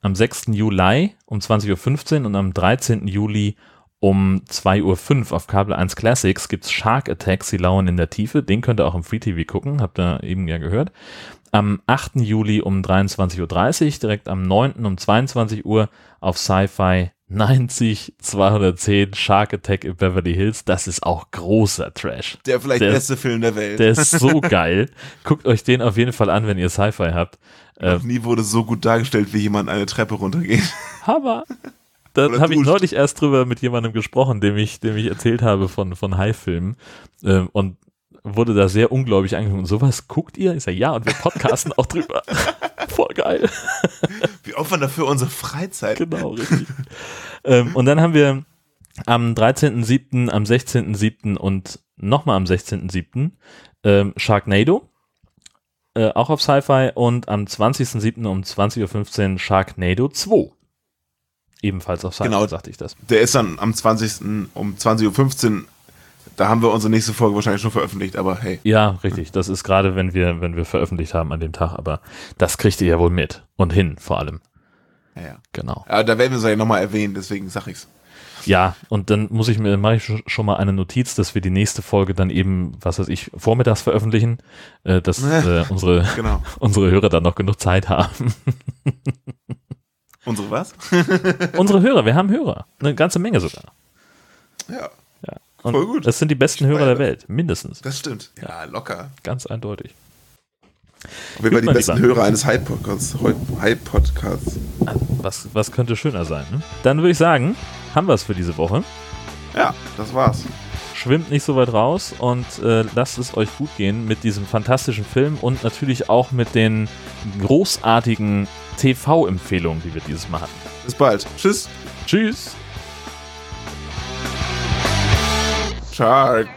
am 6. Juli um 20.15 Uhr und am 13. Juli um 2.05 Uhr auf Kabel 1 Classics gibt's Shark Attack, sie lauern in der Tiefe. Den könnt ihr auch im Free TV gucken, habt ihr eben ja gehört. Am 8. Juli um 23.30 Uhr, direkt am 9. um 22 Uhr auf Sci-Fi 90 210 Shark Attack in Beverly Hills. Das ist auch großer Trash. Der vielleicht Der- beste Film der Welt. Der ist so [LAUGHS] geil. Guckt euch den auf jeden Fall an, wenn ihr Sci-Fi habt. Noch nie wurde so gut dargestellt, wie jemand eine Treppe runtergeht. [LAUGHS] Hammer. [LAUGHS] Da habe ich neulich erst drüber mit jemandem gesprochen, dem ich, dem ich erzählt habe von, von High-Filmen. Ähm, und wurde da sehr ungläubig angeguckt. Und sowas guckt ihr? Ich sage, ja, und wir podcasten auch drüber. Voll geil. [LAUGHS] Wir opfern dafür unsere Freizeit. Genau, richtig. ähm, und dann haben wir am 13.07., am 16.07. und nochmal am 16.07. Ähm, Sharknado. Äh, auch auf Sci-Fi und am 20.07. um 20.15 Uhr Sharknado 2. Ebenfalls auf Sci-Fi, Genau. sagte ich das. Der ist dann am 20. um 20.15 Uhr Da haben wir unsere nächste Folge wahrscheinlich schon veröffentlicht, aber hey. Ja, richtig. Das ist gerade, wenn wir, wenn wir veröffentlicht haben an dem Tag, aber das kriegt ihr ja wohl mit. Und hin, vor allem. Ja, ja. Genau. ja da werden wir es ja nochmal erwähnen, deswegen sag ich's. Ja, und dann muss ich mir, mache ich schon mal eine Notiz, dass wir die nächste Folge dann eben, was weiß ich, vormittags veröffentlichen, äh, dass [LAUGHS] äh, unsere, Genau. [LAUGHS] unsere Hörer dann noch genug Zeit haben. Unsere was? [LAUGHS] unsere Hörer, wir haben Hörer. Eine ganze Menge sogar. Ja. Und Voll gut. Das sind die besten Hörer der Welt, mindestens. das stimmt. Ja, locker. Ganz eindeutig. Auf jeden Fall die besten. Hörer eines Hype-Podcasts. Hype-Podcasts. Was, was könnte schöner sein? Ne? Dann würde ich sagen, haben wir es für diese Woche. Ja, das war's. Schwimmt nicht so weit raus und äh, lasst es euch gut gehen mit diesem fantastischen Film und natürlich auch mit den großartigen TV-Empfehlungen, die wir dieses Mal hatten. Bis bald. Tschüss. Tschüss! shark.